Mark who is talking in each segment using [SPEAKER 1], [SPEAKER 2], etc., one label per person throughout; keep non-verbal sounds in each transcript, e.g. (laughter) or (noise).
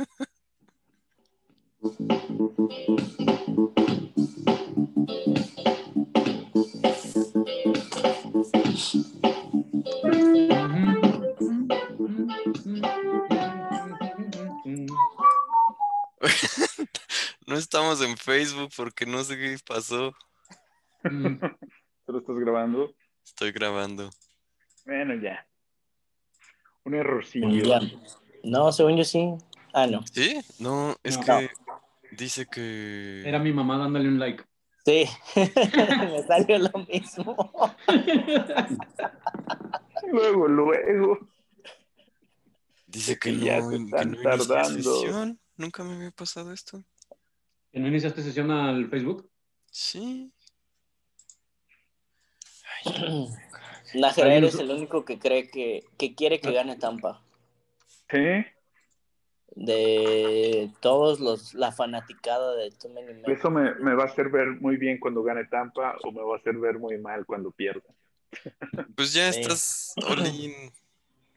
[SPEAKER 1] (laughs) No estamos en Facebook porque no sé qué pasó.
[SPEAKER 2] ¿Tú lo estás grabando?
[SPEAKER 1] Estoy grabando.
[SPEAKER 2] Bueno, ya. Un errorcillo.
[SPEAKER 3] Ya. No, según yo sí. Ah, no.
[SPEAKER 1] ¿Sí? No, es
[SPEAKER 4] No.
[SPEAKER 1] que dice que...
[SPEAKER 4] Era mi mamá dándole un like.
[SPEAKER 3] Sí, (laughs) me salió lo mismo. (laughs)
[SPEAKER 2] Luego, luego.
[SPEAKER 1] Dice que
[SPEAKER 2] que
[SPEAKER 1] no,
[SPEAKER 2] ya se
[SPEAKER 1] que
[SPEAKER 2] están
[SPEAKER 1] no
[SPEAKER 2] tardando.
[SPEAKER 1] sesión. Nunca me había pasado esto.
[SPEAKER 4] ¿Que no iniciaste sesión al Facebook?
[SPEAKER 1] Sí.
[SPEAKER 3] Nájera,
[SPEAKER 4] ¿Alguien
[SPEAKER 3] eres el único que cree que, que quiere que gane Tampa.
[SPEAKER 2] ¿Sí?
[SPEAKER 3] De todos los, la fanaticada de Too Many Men.
[SPEAKER 2] ¿Eso me, me va a hacer ver muy bien cuando gane Tampa o me va a hacer ver muy mal cuando pierda? (laughs)
[SPEAKER 1] Pues ya
[SPEAKER 3] Sí.
[SPEAKER 1] estás all in.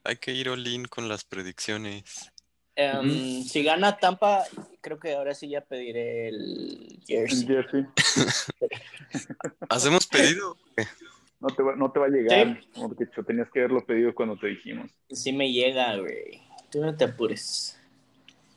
[SPEAKER 1] Hay que ir all in con las predicciones.
[SPEAKER 3] Em, Si gana Tampa, creo que ahora sí ya pediré el jersey.
[SPEAKER 2] Jersey. (laughs)
[SPEAKER 1] ¿Hacemos pedido?
[SPEAKER 2] No te va, no te va a llegar, porque cho, tenías que haberlo pedido cuando te dijimos.
[SPEAKER 3] Sí me llega, güey. Tú no te apures.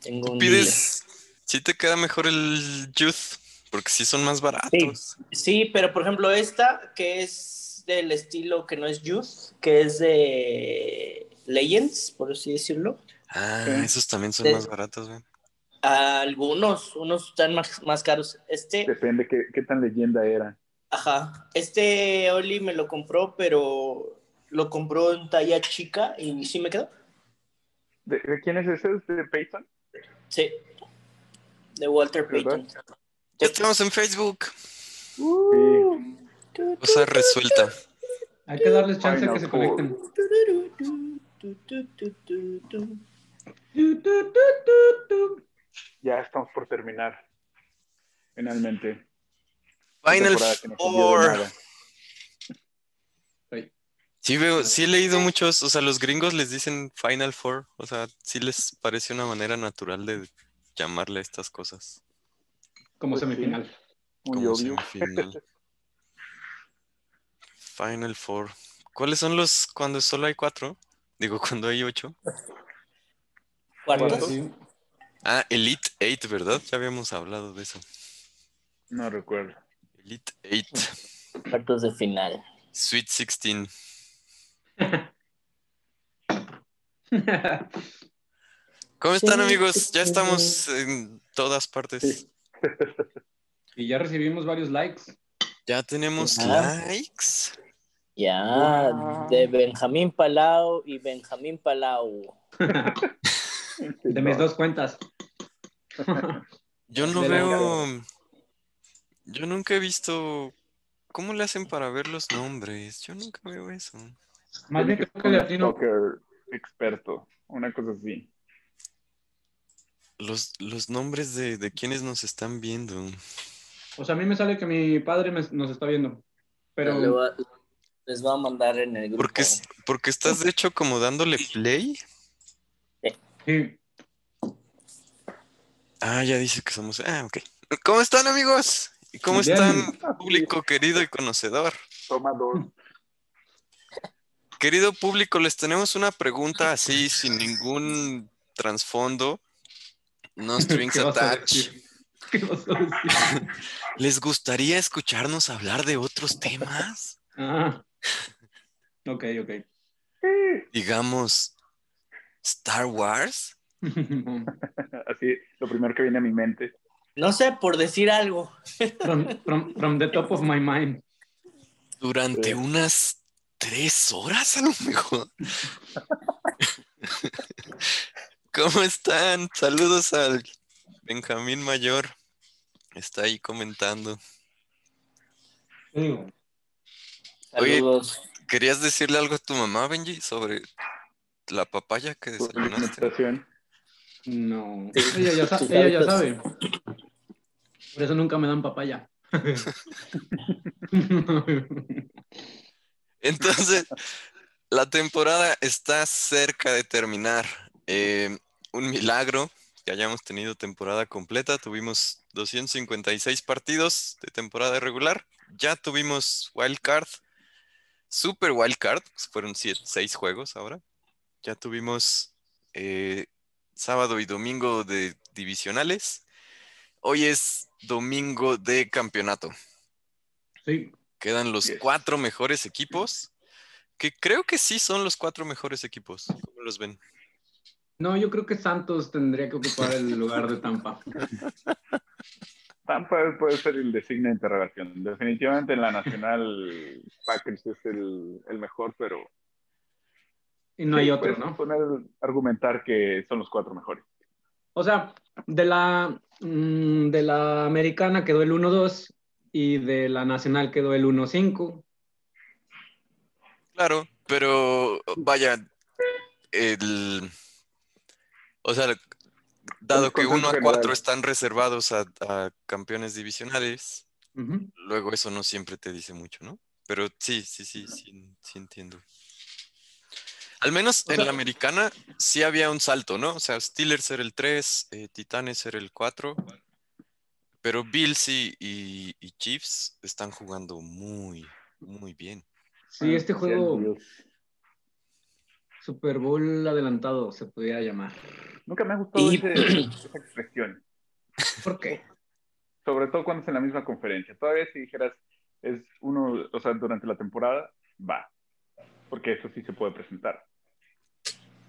[SPEAKER 3] Tengo un
[SPEAKER 1] ¿Pides? Sí te queda mejor el Youth, porque sí son más baratos.
[SPEAKER 3] Sí, pero por ejemplo esta, que es del estilo que no es Youth, que es de Legends, por así decirlo.
[SPEAKER 1] Ah,
[SPEAKER 2] Sí.
[SPEAKER 1] esos también son más baratos, güey.
[SPEAKER 3] Algunos, unos están más, más caros. Este,
[SPEAKER 2] Depende qué, qué tan leyenda era.
[SPEAKER 3] ajá, este Oli me lo compró, pero lo compró en talla chica y sí me quedó.
[SPEAKER 2] ¿De, de quién es ese? ¿Es ¿De Peyton?
[SPEAKER 3] Sí, de Walter. Payton.
[SPEAKER 1] Ya estamos en Facebook.
[SPEAKER 2] Sí.
[SPEAKER 1] Cosa resuelta.
[SPEAKER 4] Hay que darles chance a que se conecten.
[SPEAKER 2] Ya estamos por terminar. Finalmente.
[SPEAKER 1] Final Four. Sí veo, sí he leído muchos, o sea, los gringos les dicen Final Four, o sea, sí les parece una manera natural de llamarle a estas cosas.
[SPEAKER 4] Como
[SPEAKER 2] Pues sí.
[SPEAKER 4] semifinal.
[SPEAKER 2] Muy
[SPEAKER 1] como
[SPEAKER 2] obvio.
[SPEAKER 1] semifinal. (laughs) Final Four. ¿Cuáles son los cuando solo hay cuatro? Digo, (laughs) cuando hay ocho.
[SPEAKER 3] ¿Cuartos?
[SPEAKER 4] Sí.
[SPEAKER 1] Ah, Elite Eight, ¿verdad? Ya habíamos hablado de eso.
[SPEAKER 2] No recuerdo.
[SPEAKER 1] Elite Eight,
[SPEAKER 3] Cuartos de final.
[SPEAKER 1] Sweet Sixteen. (laughs) ¿Cómo están, amigos? Ya estamos en todas partes.
[SPEAKER 4] Y ya recibimos varios likes.
[SPEAKER 1] Ya tenemos
[SPEAKER 3] Ah.
[SPEAKER 1] likes.
[SPEAKER 3] Ya,
[SPEAKER 2] Wow.
[SPEAKER 3] de Benjamín Palau y Benjamín Palau. (laughs)
[SPEAKER 4] De mis dos cuentas.
[SPEAKER 1] Yo no
[SPEAKER 4] De
[SPEAKER 1] veo. Yo nunca he visto. ¿Cómo le hacen para ver los nombres? Yo nunca veo eso.
[SPEAKER 4] Más bien creo que le atino.
[SPEAKER 2] Soccer experto. Una cosa así.
[SPEAKER 1] Los, los nombres de, de quienes nos están viendo.
[SPEAKER 4] O sea, a mí me sale que mi padre me- nos está viendo. Pero
[SPEAKER 3] Le voy a- les voy a mandar en el grupo.
[SPEAKER 1] Porque, porque estás de hecho como dándole play.
[SPEAKER 4] sí,
[SPEAKER 1] Ah, ya dice que somos. Ah, ok. ¿Cómo están, amigos? ¿Y cómo
[SPEAKER 4] Bien.
[SPEAKER 1] están, público querido y conocedor?
[SPEAKER 2] Toma dos.
[SPEAKER 1] Querido público, les tenemos una pregunta así, sin ningún trasfondo. No (laughs) strings
[SPEAKER 4] ¿qué vas a
[SPEAKER 1] attached. (laughs) ¿Les gustaría escucharnos hablar de otros temas?
[SPEAKER 4] Ah. Ok, ok.
[SPEAKER 1] Digamos, Star Wars. (laughs)
[SPEAKER 2] Así, lo primero que viene a mi mente.
[SPEAKER 3] No sé, por decir algo.
[SPEAKER 4] From, from- from the top of my mind.
[SPEAKER 1] Durante
[SPEAKER 2] Sí.
[SPEAKER 1] unas tres horas a lo mejor. (laughs) ¿Cómo están? Saludos al Benjamín Mayor. Está ahí comentando. Oye.
[SPEAKER 3] Saludos.
[SPEAKER 1] ¿Querías decirle algo a tu mamá, Benji, sobre la papaya que desayunaste?
[SPEAKER 4] No.
[SPEAKER 3] Sí.
[SPEAKER 4] Ella ya, ella ya sabe. Por eso nunca me dan papaya. (laughs) (laughs)
[SPEAKER 1] Entonces, (laughs) la temporada está cerca de terminar. Eh, un milagro que hayamos tenido temporada completa. Tuvimos 256 partidos de temporada regular. Ya tuvimos Wild Card, Super Wild Card, fueron siete, seis juegos ahora. Ya tuvimos eh, sábado y domingo de divisionales. Hoy es domingo de campeonato.
[SPEAKER 4] Sí.
[SPEAKER 1] Quedan los
[SPEAKER 2] Yes.
[SPEAKER 1] cuatro mejores equipos, que creo que sí son los cuatro mejores equipos. ¿Cómo los ven?
[SPEAKER 4] No, yo creo que Santos tendría que ocupar el lugar de Tampa.
[SPEAKER 2] Tampa puede ser el de signo de interrogación. Definitivamente en la nacional Packers es el, el mejor, pero
[SPEAKER 4] Y no
[SPEAKER 2] sí,
[SPEAKER 4] hay otro, ¿no?
[SPEAKER 2] poner, argumentar que son los cuatro mejores.
[SPEAKER 4] O sea, de la, mm, de la americana quedó el 1-2 y de la nacional quedó el 1-5.
[SPEAKER 1] Claro, pero vaya, el, o sea, dado que
[SPEAKER 2] consenso
[SPEAKER 1] 1 a 4
[SPEAKER 2] general.
[SPEAKER 1] están reservados a, a campeones divisionales, luego eso no siempre te dice mucho, ¿no? Pero sí, sí, sí, sí, sí entiendo. Al menos
[SPEAKER 4] O
[SPEAKER 1] en
[SPEAKER 4] sea-
[SPEAKER 1] la americana sí había un salto, ¿no? O sea, Steelers era el 3, eh, Titanes era el 4, pero Bills y, y- y Chiefs están jugando muy, muy bien.
[SPEAKER 4] Sí, este juego. Super Bowl adelantado se podría llamar.
[SPEAKER 2] Nunca me ha gustado
[SPEAKER 3] Y-
[SPEAKER 2] ese- (clears throat) esa expresión.
[SPEAKER 4] ¿Por qué?
[SPEAKER 2] Sobre todo cuando es en la misma conferencia. Todavía si dijeras, es uno, o sea, durante la temporada, va. Porque eso sí se puede presentar.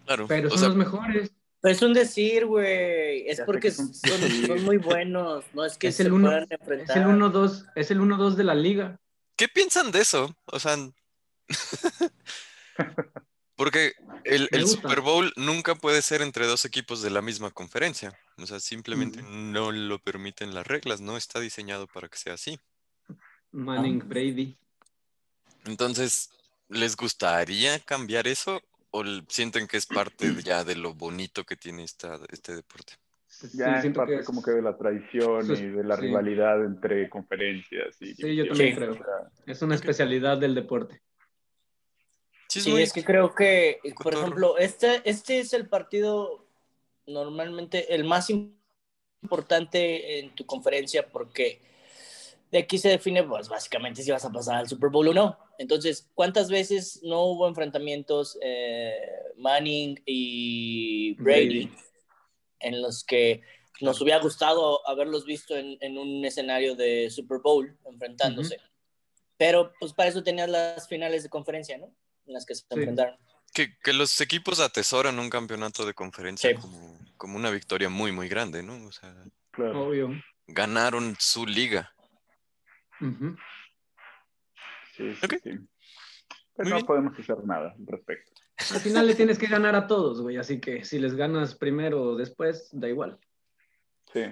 [SPEAKER 1] Claro.
[SPEAKER 4] Pero
[SPEAKER 1] o
[SPEAKER 4] son
[SPEAKER 1] sea,
[SPEAKER 4] los mejores.
[SPEAKER 3] Es un decir, güey. Es
[SPEAKER 2] Ya
[SPEAKER 3] porque
[SPEAKER 2] que son-
[SPEAKER 3] son, son muy buenos. No es que
[SPEAKER 4] Es
[SPEAKER 3] se
[SPEAKER 4] el uno-
[SPEAKER 3] puedan
[SPEAKER 4] Es
[SPEAKER 3] enfrentar.
[SPEAKER 4] el 1-2, es el 1-2 de la liga.
[SPEAKER 1] ¿Qué piensan de eso? O sea, (laughs) porque el. Super Bowl nunca puede ser entre dos equipos de la misma conferencia. O sea, simplemente no lo permiten las reglas, no está diseñado para que sea así.
[SPEAKER 4] Manning,
[SPEAKER 3] Ah.
[SPEAKER 4] Brady.
[SPEAKER 1] Entonces, ¿les gustaría cambiar eso o sienten que es parte ya de lo bonito que tiene esta, este deporte?
[SPEAKER 4] Sí,
[SPEAKER 2] Ya es
[SPEAKER 4] siento
[SPEAKER 2] parte
[SPEAKER 4] que es-
[SPEAKER 2] como que de la tradición y de la
[SPEAKER 4] sí.
[SPEAKER 2] rivalidad entre conferencias. Y
[SPEAKER 4] Sí, yo también
[SPEAKER 3] Sí.
[SPEAKER 4] creo. Es una especialidad del deporte.
[SPEAKER 1] Sí, es
[SPEAKER 3] Sí,
[SPEAKER 1] muy-
[SPEAKER 3] es que creo que, por
[SPEAKER 1] cotorro.
[SPEAKER 3] ejemplo, este, este es el partido normalmente el más importante en tu conferencia porque de aquí se define, pues básicamente si vas a pasar al Super Bowl o no. Entonces, ¿cuántas veces no hubo enfrentamientos eh, Manning y Brady,
[SPEAKER 4] Brady.
[SPEAKER 3] en los que nos hubiera gustado haberlos visto en, en un escenario de Super Bowl enfrentándose? Pero pues para eso tenías las finales de conferencia, ¿no? En las que se
[SPEAKER 4] Sí.
[SPEAKER 3] enfrentaron.
[SPEAKER 1] que, que los equipos atesoran un campeonato de conferencia
[SPEAKER 3] Sí.
[SPEAKER 1] como, como una victoria muy, muy grande, ¿no? O sea,
[SPEAKER 2] claro.
[SPEAKER 4] Obvio.
[SPEAKER 1] ganaron su liga.
[SPEAKER 4] Ujú.
[SPEAKER 2] Sí, sí,
[SPEAKER 1] Ok.
[SPEAKER 2] sí.
[SPEAKER 1] Muy
[SPEAKER 2] Pero no
[SPEAKER 1] bien.
[SPEAKER 2] podemos hacer nada al respecto.
[SPEAKER 4] Al final le tienes que ganar a todos, güey. Así que si les ganas primero o después, da igual.
[SPEAKER 2] Sí.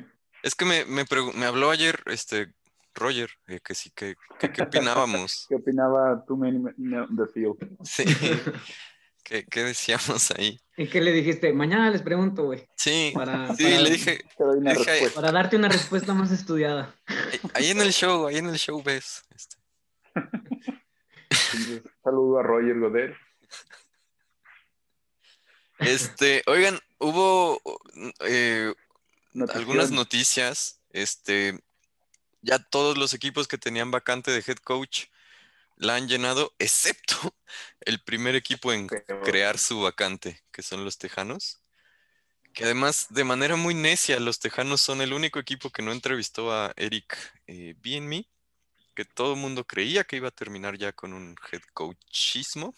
[SPEAKER 1] Es que me, me, me habló ayer este Roger, eh, que sí, que, que qué opinábamos. (laughs)
[SPEAKER 2] ¿Qué opinaba tú, Man the Field?
[SPEAKER 1] Sí. (laughs) ¿Qué, qué decíamos ahí?
[SPEAKER 4] ¿Y qué le dijiste? Mañana les pregunto, güey.
[SPEAKER 1] Sí,
[SPEAKER 4] Para, (laughs)
[SPEAKER 1] sí,
[SPEAKER 4] para-
[SPEAKER 1] le dije.
[SPEAKER 4] Para darte una respuesta más estudiada.
[SPEAKER 1] "Ahí- ahí en el show, ahí en el show ves. este,
[SPEAKER 2] saludo a Roger Godet.
[SPEAKER 1] Este, oigan, hubo eh, algunas noticias. Este, ya todos los equipos que tenían vacante de head coach la han llenado, excepto (laughs) el primer equipo en crear su vacante, que son los Tejanos. Que además, de manera muy necia, los Tejanos son el único equipo que no entrevistó a Eric eh, Bienmi, que todo el mundo creía que iba a terminar ya con un head coachismo.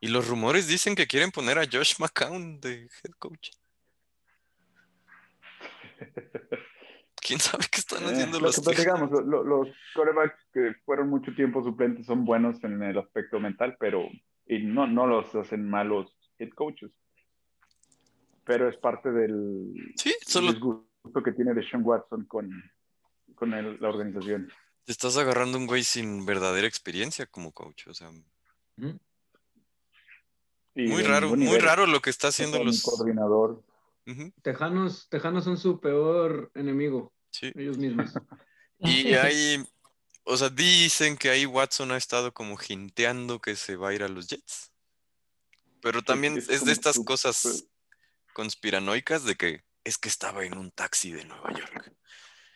[SPEAKER 1] Y los rumores dicen que quieren poner a Josh McCown de head coach. (laughs) ¿Quién sabe qué están
[SPEAKER 2] Eh,
[SPEAKER 1] haciendo
[SPEAKER 2] lo
[SPEAKER 1] los
[SPEAKER 2] que lo- lo- los corebacks que fueron mucho tiempo suplentes son buenos en el aspecto mental, pero y no, no los hacen malos head coaches. Pero es parte del
[SPEAKER 1] Sí, solo
[SPEAKER 2] disgusto que tiene Deshaun Watson con, con el- la organización.
[SPEAKER 1] te estás agarrando un güey sin verdadera experiencia como coach. O sea, muy
[SPEAKER 2] de
[SPEAKER 1] raro, muy raro lo que está
[SPEAKER 2] Es
[SPEAKER 1] haciendo
[SPEAKER 2] un
[SPEAKER 1] los.
[SPEAKER 2] coordinador.
[SPEAKER 4] Tejanos, Tejanos son su peor enemigo,
[SPEAKER 1] sí.
[SPEAKER 4] ellos mismos. (laughs)
[SPEAKER 1] Y (laughs) ahí, o sea, dicen que ahí Watson ha estado como jinteando que se va a ir a los Jets. Pero también
[SPEAKER 2] es
[SPEAKER 1] de estas
[SPEAKER 2] su-
[SPEAKER 1] cosas conspiranoicas de que es que estaba en un taxi de Nueva York.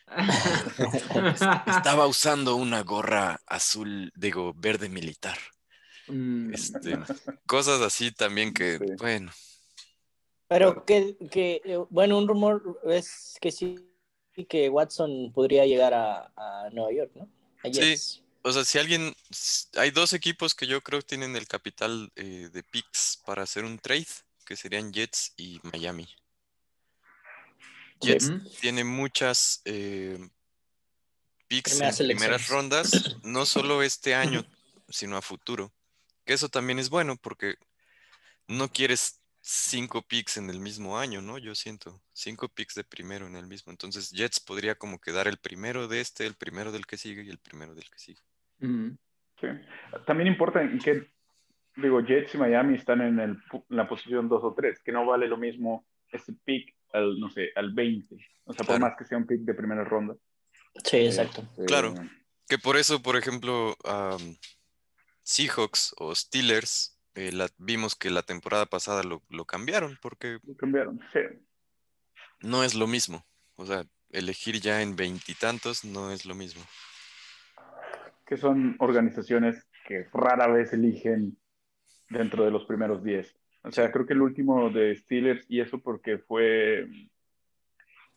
[SPEAKER 1] (laughs) Estaba usando una gorra azul, digo, verde militar.
[SPEAKER 4] Mm,
[SPEAKER 1] Este, cosas así también que,
[SPEAKER 2] Sí.
[SPEAKER 1] bueno,
[SPEAKER 3] Pero que, que, bueno, un rumor es que sí, que Watson podría llegar a, a Nueva York, ¿no?
[SPEAKER 1] Sí. O sea, si alguien, hay dos equipos que yo creo tienen el capital eh, de picks para hacer un trade, que serían Jets y Miami. Jets
[SPEAKER 4] Ujú.
[SPEAKER 1] tiene muchas eh, picks en
[SPEAKER 3] Primeras
[SPEAKER 1] primeras rondas, (clears throat) no solo este año, sino a futuro. Que eso también es bueno porque no quieres cinco picks en el mismo año, ¿no? Yo siento cinco picks de primero en el mismo. Entonces Jets podría como quedar el primero de este, el primero del que sigue y el primero del que sigue.
[SPEAKER 4] Mm.
[SPEAKER 2] Sí. También importa en qué, digo, Jets y Miami están en, el, en la posición 2 o 3, que no vale lo mismo ese pick al, no sé, al 20. O sea, por más que sea un pick de primera ronda.
[SPEAKER 3] Sí, exacto.
[SPEAKER 2] Este,
[SPEAKER 1] Claro. Que por eso, por ejemplo, Seahawks o Steelers, eh, la- vimos que la temporada pasada lo, lo cambiaron porque
[SPEAKER 2] lo cambiaron. Sí.
[SPEAKER 1] no es lo mismo. O sea, elegir ya en veintitantos no es lo mismo.
[SPEAKER 2] Que son organizaciones que rara vez eligen dentro de los primeros 10. O sea, creo que el último de Steelers, y eso porque fue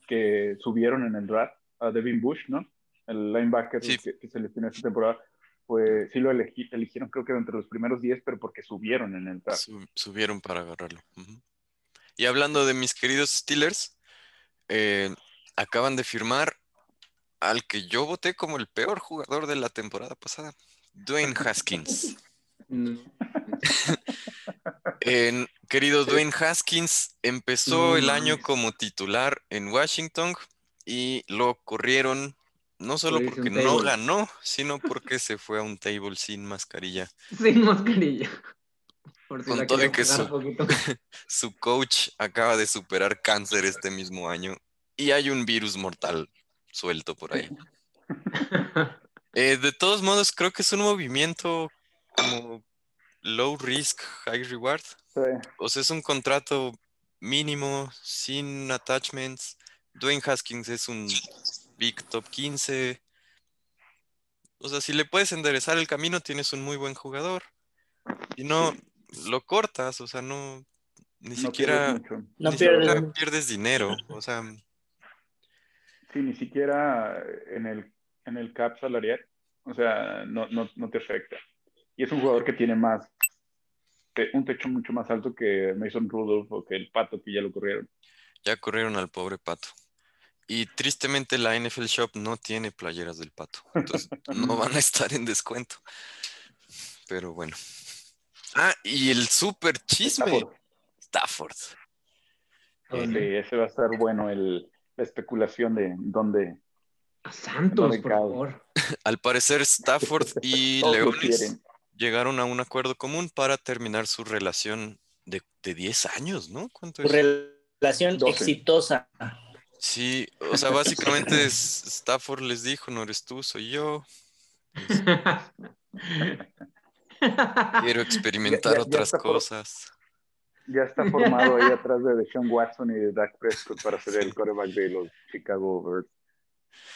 [SPEAKER 2] que subieron en el draft a Devin Bush, ¿no? El linebacker
[SPEAKER 1] Sí.
[SPEAKER 2] que, que seleccionó esta temporada, pues sí lo elegí- eligieron creo que entre los primeros 10, pero porque subieron en el draft.
[SPEAKER 1] Su- subieron para agarrarlo. Y hablando de mis queridos Steelers, eh, acaban de firmar al que yo voté como el peor jugador de la temporada pasada, Dwayne Haskins. (laughs) (laughs) Querido Dwayne Haskins empezó el año como titular en Washington y lo corrieron no solo porque no
[SPEAKER 4] table.
[SPEAKER 1] ganó, sino porque se fue a un table sin mascarilla. (laughs)
[SPEAKER 4] Sin mascarilla. (laughs) Por si
[SPEAKER 1] Con todo que (laughs) su- coach acaba de superar cáncer este mismo año y hay un virus mortal suelto por ahí. Eh, de todos modos, creo que es un movimiento como low risk, high reward.
[SPEAKER 2] Sí.
[SPEAKER 1] O sea, es un contrato mínimo, sin attachments. Dwayne Haskins es un big top 15. O sea, si le puedes enderezar el camino, tienes un muy buen jugador. Y no lo cortas, o sea, no ni
[SPEAKER 2] No
[SPEAKER 1] siquiera,
[SPEAKER 2] pierdes mucho.
[SPEAKER 3] No
[SPEAKER 1] ni
[SPEAKER 3] pierdes.
[SPEAKER 1] siquiera pierdes dinero. O sea,
[SPEAKER 2] Sí, ni siquiera en el, en el cap salarial. O sea, no, no, no te afecta. Y es un jugador que tiene más, un techo mucho más alto que Mason Rudolph o que el Pato que ya lo corrieron.
[SPEAKER 1] ya corrieron al pobre pato. Y tristemente la NFL Shop no tiene playeras del pato. Entonces no (laughs) van a estar en descuento. Pero bueno. Ah, y el super chisme.
[SPEAKER 2] Stafford.
[SPEAKER 1] Stafford. Eh,
[SPEAKER 2] Sí, ese va a estar bueno el, la especulación de dónde
[SPEAKER 4] A Santos, por favor. (laughs)
[SPEAKER 1] al parecer Stafford (laughs) y Leones llegaron a un acuerdo común para terminar su relación de, de 10 años, ¿no? ¿Cuánto es?
[SPEAKER 3] Relación exitosa.
[SPEAKER 1] Sí, o sea, básicamente es- Stafford les dijo, no eres tú, soy yo. Quiero (laughs) experimentar
[SPEAKER 2] Ya- ya
[SPEAKER 1] otras
[SPEAKER 2] por-
[SPEAKER 1] cosas.
[SPEAKER 2] Ya está formado ahí atrás de Deshaun Watson y de Dak Prescott para ser el quarterback de los Chicago Bears.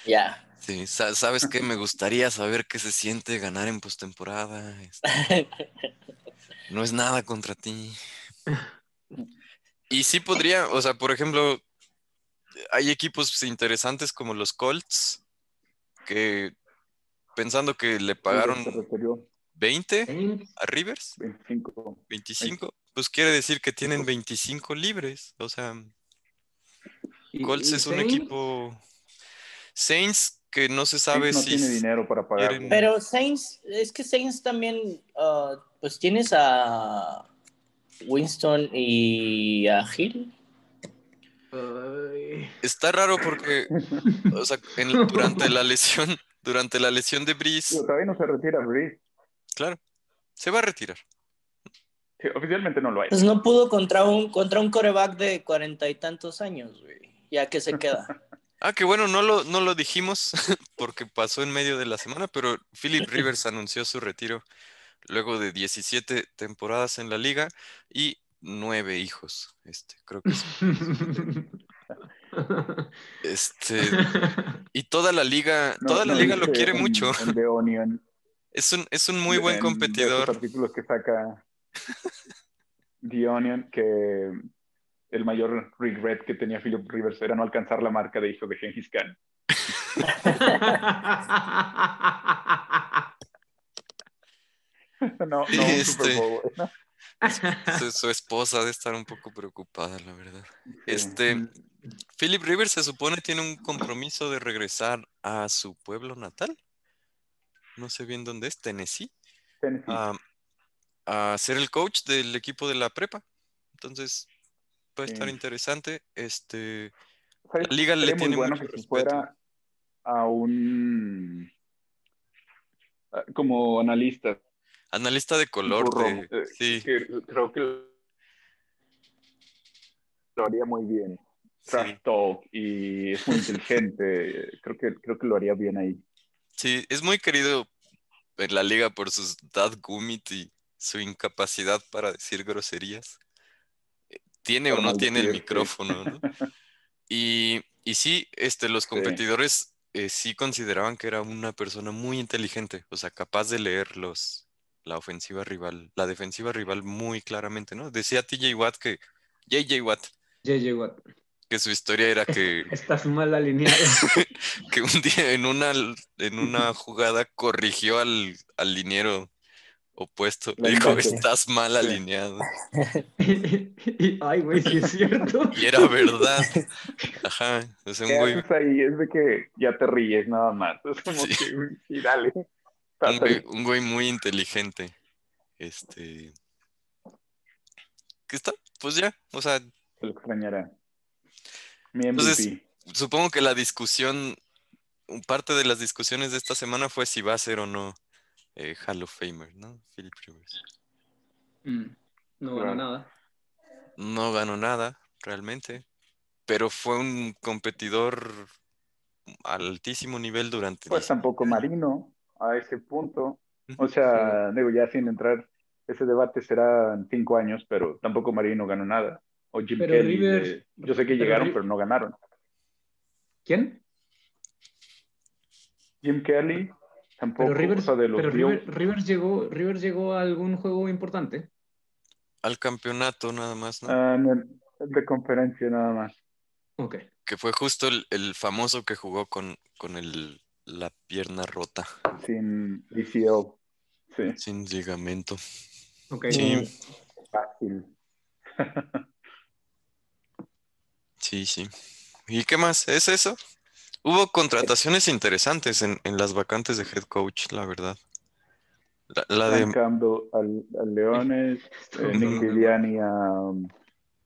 [SPEAKER 3] Ya.
[SPEAKER 1] Sí, sa- ¿sabes qué? Me gustaría saber qué se siente ganar en postemporada. Este, (laughs) no es nada contra ti. Y sí podría, o sea, por ejemplo, hay equipos interesantes como los Colts que pensando que le pagaron
[SPEAKER 2] retiró
[SPEAKER 1] 20
[SPEAKER 4] Saints,
[SPEAKER 1] a Rivers,
[SPEAKER 2] 25.
[SPEAKER 1] 25, pues quiere decir que tienen 25 libres. O sea, Colts es un
[SPEAKER 4] Saints,
[SPEAKER 1] equipo. Saints que no se sabe
[SPEAKER 2] no
[SPEAKER 1] si
[SPEAKER 2] tiene dinero para pagar.
[SPEAKER 1] quieren-
[SPEAKER 3] Pero Saints, es que Saints también, ah, pues tienes a Winston y a Hill.
[SPEAKER 4] Ay,
[SPEAKER 1] está raro porque, o sea, en- durante la lesión, durante la lesión de Breeze,
[SPEAKER 2] Digo, todavía no se retira Breeze.
[SPEAKER 1] claro, se va a retirar.
[SPEAKER 2] Sí, oficialmente no lo hay.
[SPEAKER 3] Pues no pudo contra un, contra un coreback de cuarenta y tantos años, güey. Ya que se queda. (laughs)
[SPEAKER 1] Ah, que bueno, no lo, no lo dijimos (laughs) porque pasó en medio de la semana, pero Philip Rivers anunció su retiro luego de 17 temporadas en la liga y nueve hijos. Este, creo que sí. Este, (laughs) y toda la liga,
[SPEAKER 2] No,
[SPEAKER 1] toda la
[SPEAKER 2] no,
[SPEAKER 1] liga lo quiere
[SPEAKER 2] en-
[SPEAKER 1] mucho.
[SPEAKER 2] en The Onion,
[SPEAKER 1] Es un, es un muy buen
[SPEAKER 2] en-
[SPEAKER 1] competidor.
[SPEAKER 2] esos artículos que saca The Onion, que el mayor regret que tenía Philip Rivers era no alcanzar la marca de hijo de Gengis Khan. (laughs) (laughs) no, no, un
[SPEAKER 1] Este-
[SPEAKER 2] Super Bowl, ¿no?
[SPEAKER 1] Su, (laughs) su esposa debe estar un poco preocupada, la verdad. Este, Philip Rivers se supone tiene un compromiso de regresar a su pueblo natal. No sé bien dónde es, Tennessee.
[SPEAKER 2] Tennessee.
[SPEAKER 1] A, a ser el coach del equipo de la prepa. Entonces, puede estar
[SPEAKER 2] Sí.
[SPEAKER 1] interesante. Este, la liga le
[SPEAKER 2] muy
[SPEAKER 1] tiene
[SPEAKER 2] bueno
[SPEAKER 1] mucho
[SPEAKER 2] que se
[SPEAKER 1] respeto.
[SPEAKER 2] fuera a un como analista
[SPEAKER 1] analista de color. de-
[SPEAKER 2] eh,
[SPEAKER 1] sí,
[SPEAKER 2] que creo que lo haría muy bien
[SPEAKER 1] sí.
[SPEAKER 2] trash talk y es muy inteligente (laughs) creo que creo que lo haría bien ahí
[SPEAKER 1] Sí, es muy querido en la liga por sus dad gumit y su incapacidad para decir groserías. Eh, Tiene o no tiene el
[SPEAKER 2] sí.
[SPEAKER 1] micrófono, ¿no? Y, y sí, este, los competidores eh, sí consideraban que era una persona muy inteligente, o sea, capaz de leer los, la ofensiva rival, la defensiva rival muy claramente, ¿no? Decía TJ Watt que, JJ Watt,
[SPEAKER 4] JJ Watt.
[SPEAKER 1] que su historia era que (laughs)
[SPEAKER 4] Estás mal alineado. (laughs)
[SPEAKER 1] que un día en una, en una jugada corrigió al, al liniero opuesto. Le dijo, estás mal alineado. (laughs)
[SPEAKER 4] Y- Ay, güey, sí es cierto.
[SPEAKER 1] Y era verdad. Ajá. Sea, un
[SPEAKER 2] ¿Qué
[SPEAKER 1] güey,
[SPEAKER 2] ahí? Es de que ya te ríes nada más. Es como
[SPEAKER 1] Sí.
[SPEAKER 2] que, sí, dale.
[SPEAKER 1] Un güey,
[SPEAKER 2] ahí.
[SPEAKER 1] un güey muy inteligente. Este. ¿Qué está? Pues ya. O sea,
[SPEAKER 2] Se lo extrañará. Mi MVP.
[SPEAKER 1] Entonces- supongo que la discusión, un parte de las discusiones de esta semana fue si va a ser o no eh, Hall of Famer, ¿no? Philip Rivers.
[SPEAKER 4] Mm, No ganó nada.
[SPEAKER 1] No ganó nada, realmente, pero fue un competidor al altísimo nivel durante
[SPEAKER 2] pues
[SPEAKER 1] 10
[SPEAKER 2] tampoco Marino a ese punto. O sea, digo, ya sin entrar, ese debate será en cinco años, pero tampoco Marino ganó nada. O Jim
[SPEAKER 4] Pero
[SPEAKER 2] Kelly.
[SPEAKER 4] Rivers-
[SPEAKER 2] de- yo sé que
[SPEAKER 4] pero
[SPEAKER 2] llegaron, pero no ganaron.
[SPEAKER 4] ¿Quién?
[SPEAKER 2] Jim Kelly tampoco.
[SPEAKER 4] Pero Rivers,
[SPEAKER 2] o sea, de los
[SPEAKER 4] pero River- Rivers llegó, Rivers llegó a algún juego importante.
[SPEAKER 1] Al campeonato nada más, ¿no?
[SPEAKER 2] ah, no, de conferencia nada más.
[SPEAKER 4] Ok.
[SPEAKER 1] Que fue justo el, el famoso que jugó con, con el, la pierna rota,
[SPEAKER 2] Sin DCL. Sí,
[SPEAKER 1] sin ligamento.
[SPEAKER 4] Ok.
[SPEAKER 1] Sí.
[SPEAKER 2] fácil.
[SPEAKER 1] Sí, sí. ¿Y qué más? ¿Es eso? Hubo contrataciones interesantes en, en las vacantes de head coach, la verdad. La, de
[SPEAKER 2] Campbell al, al Leones, (laughs) eh, Nick Viviani a,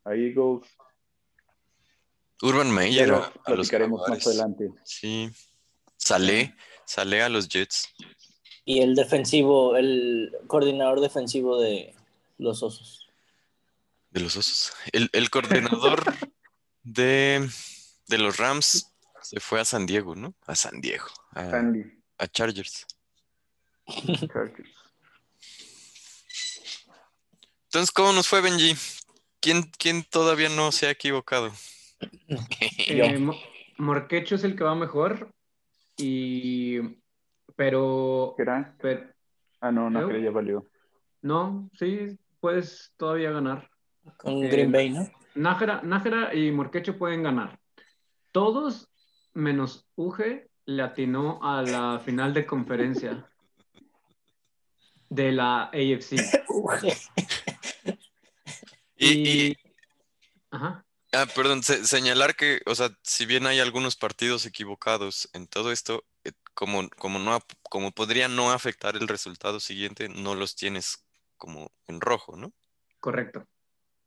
[SPEAKER 2] a Eagles.
[SPEAKER 1] Urban Meyer
[SPEAKER 2] lo
[SPEAKER 1] a, a los
[SPEAKER 2] platicaremos más adelante.
[SPEAKER 1] Sí. Salé, salé a los Jets.
[SPEAKER 3] Y el defensivo, el coordinador defensivo de los Osos.
[SPEAKER 1] De los osos. El, el coordinador (laughs) de, de los Rams se fue a San Diego, ¿no? A San Diego. A, Chargers.
[SPEAKER 2] Chargers.
[SPEAKER 1] Entonces, ¿cómo nos fue, Benji? ¿Quién, quién todavía no se ha equivocado? (laughs)
[SPEAKER 4] Eh, Mo- Morquecho es el que va mejor. Y. Pero.
[SPEAKER 2] ¿Qué era?
[SPEAKER 4] pero-
[SPEAKER 2] Ah, no, no, que ya valió.
[SPEAKER 4] no, sí, puedes todavía ganar.
[SPEAKER 3] Con
[SPEAKER 4] Eh,
[SPEAKER 3] Green Bay, ¿no?
[SPEAKER 4] Nájera, Nájera y Morquecho pueden ganar. Todos menos Uge le atinó a la final de conferencia de la AFC. (laughs)
[SPEAKER 1] Y, y-
[SPEAKER 4] Ajá.
[SPEAKER 1] Ah, perdón, se- señalar que, o sea, si bien hay algunos partidos equivocados en todo esto, eh, como, como, no, como podría no afectar el resultado siguiente, no los tienes como en rojo, ¿no?
[SPEAKER 4] Correcto.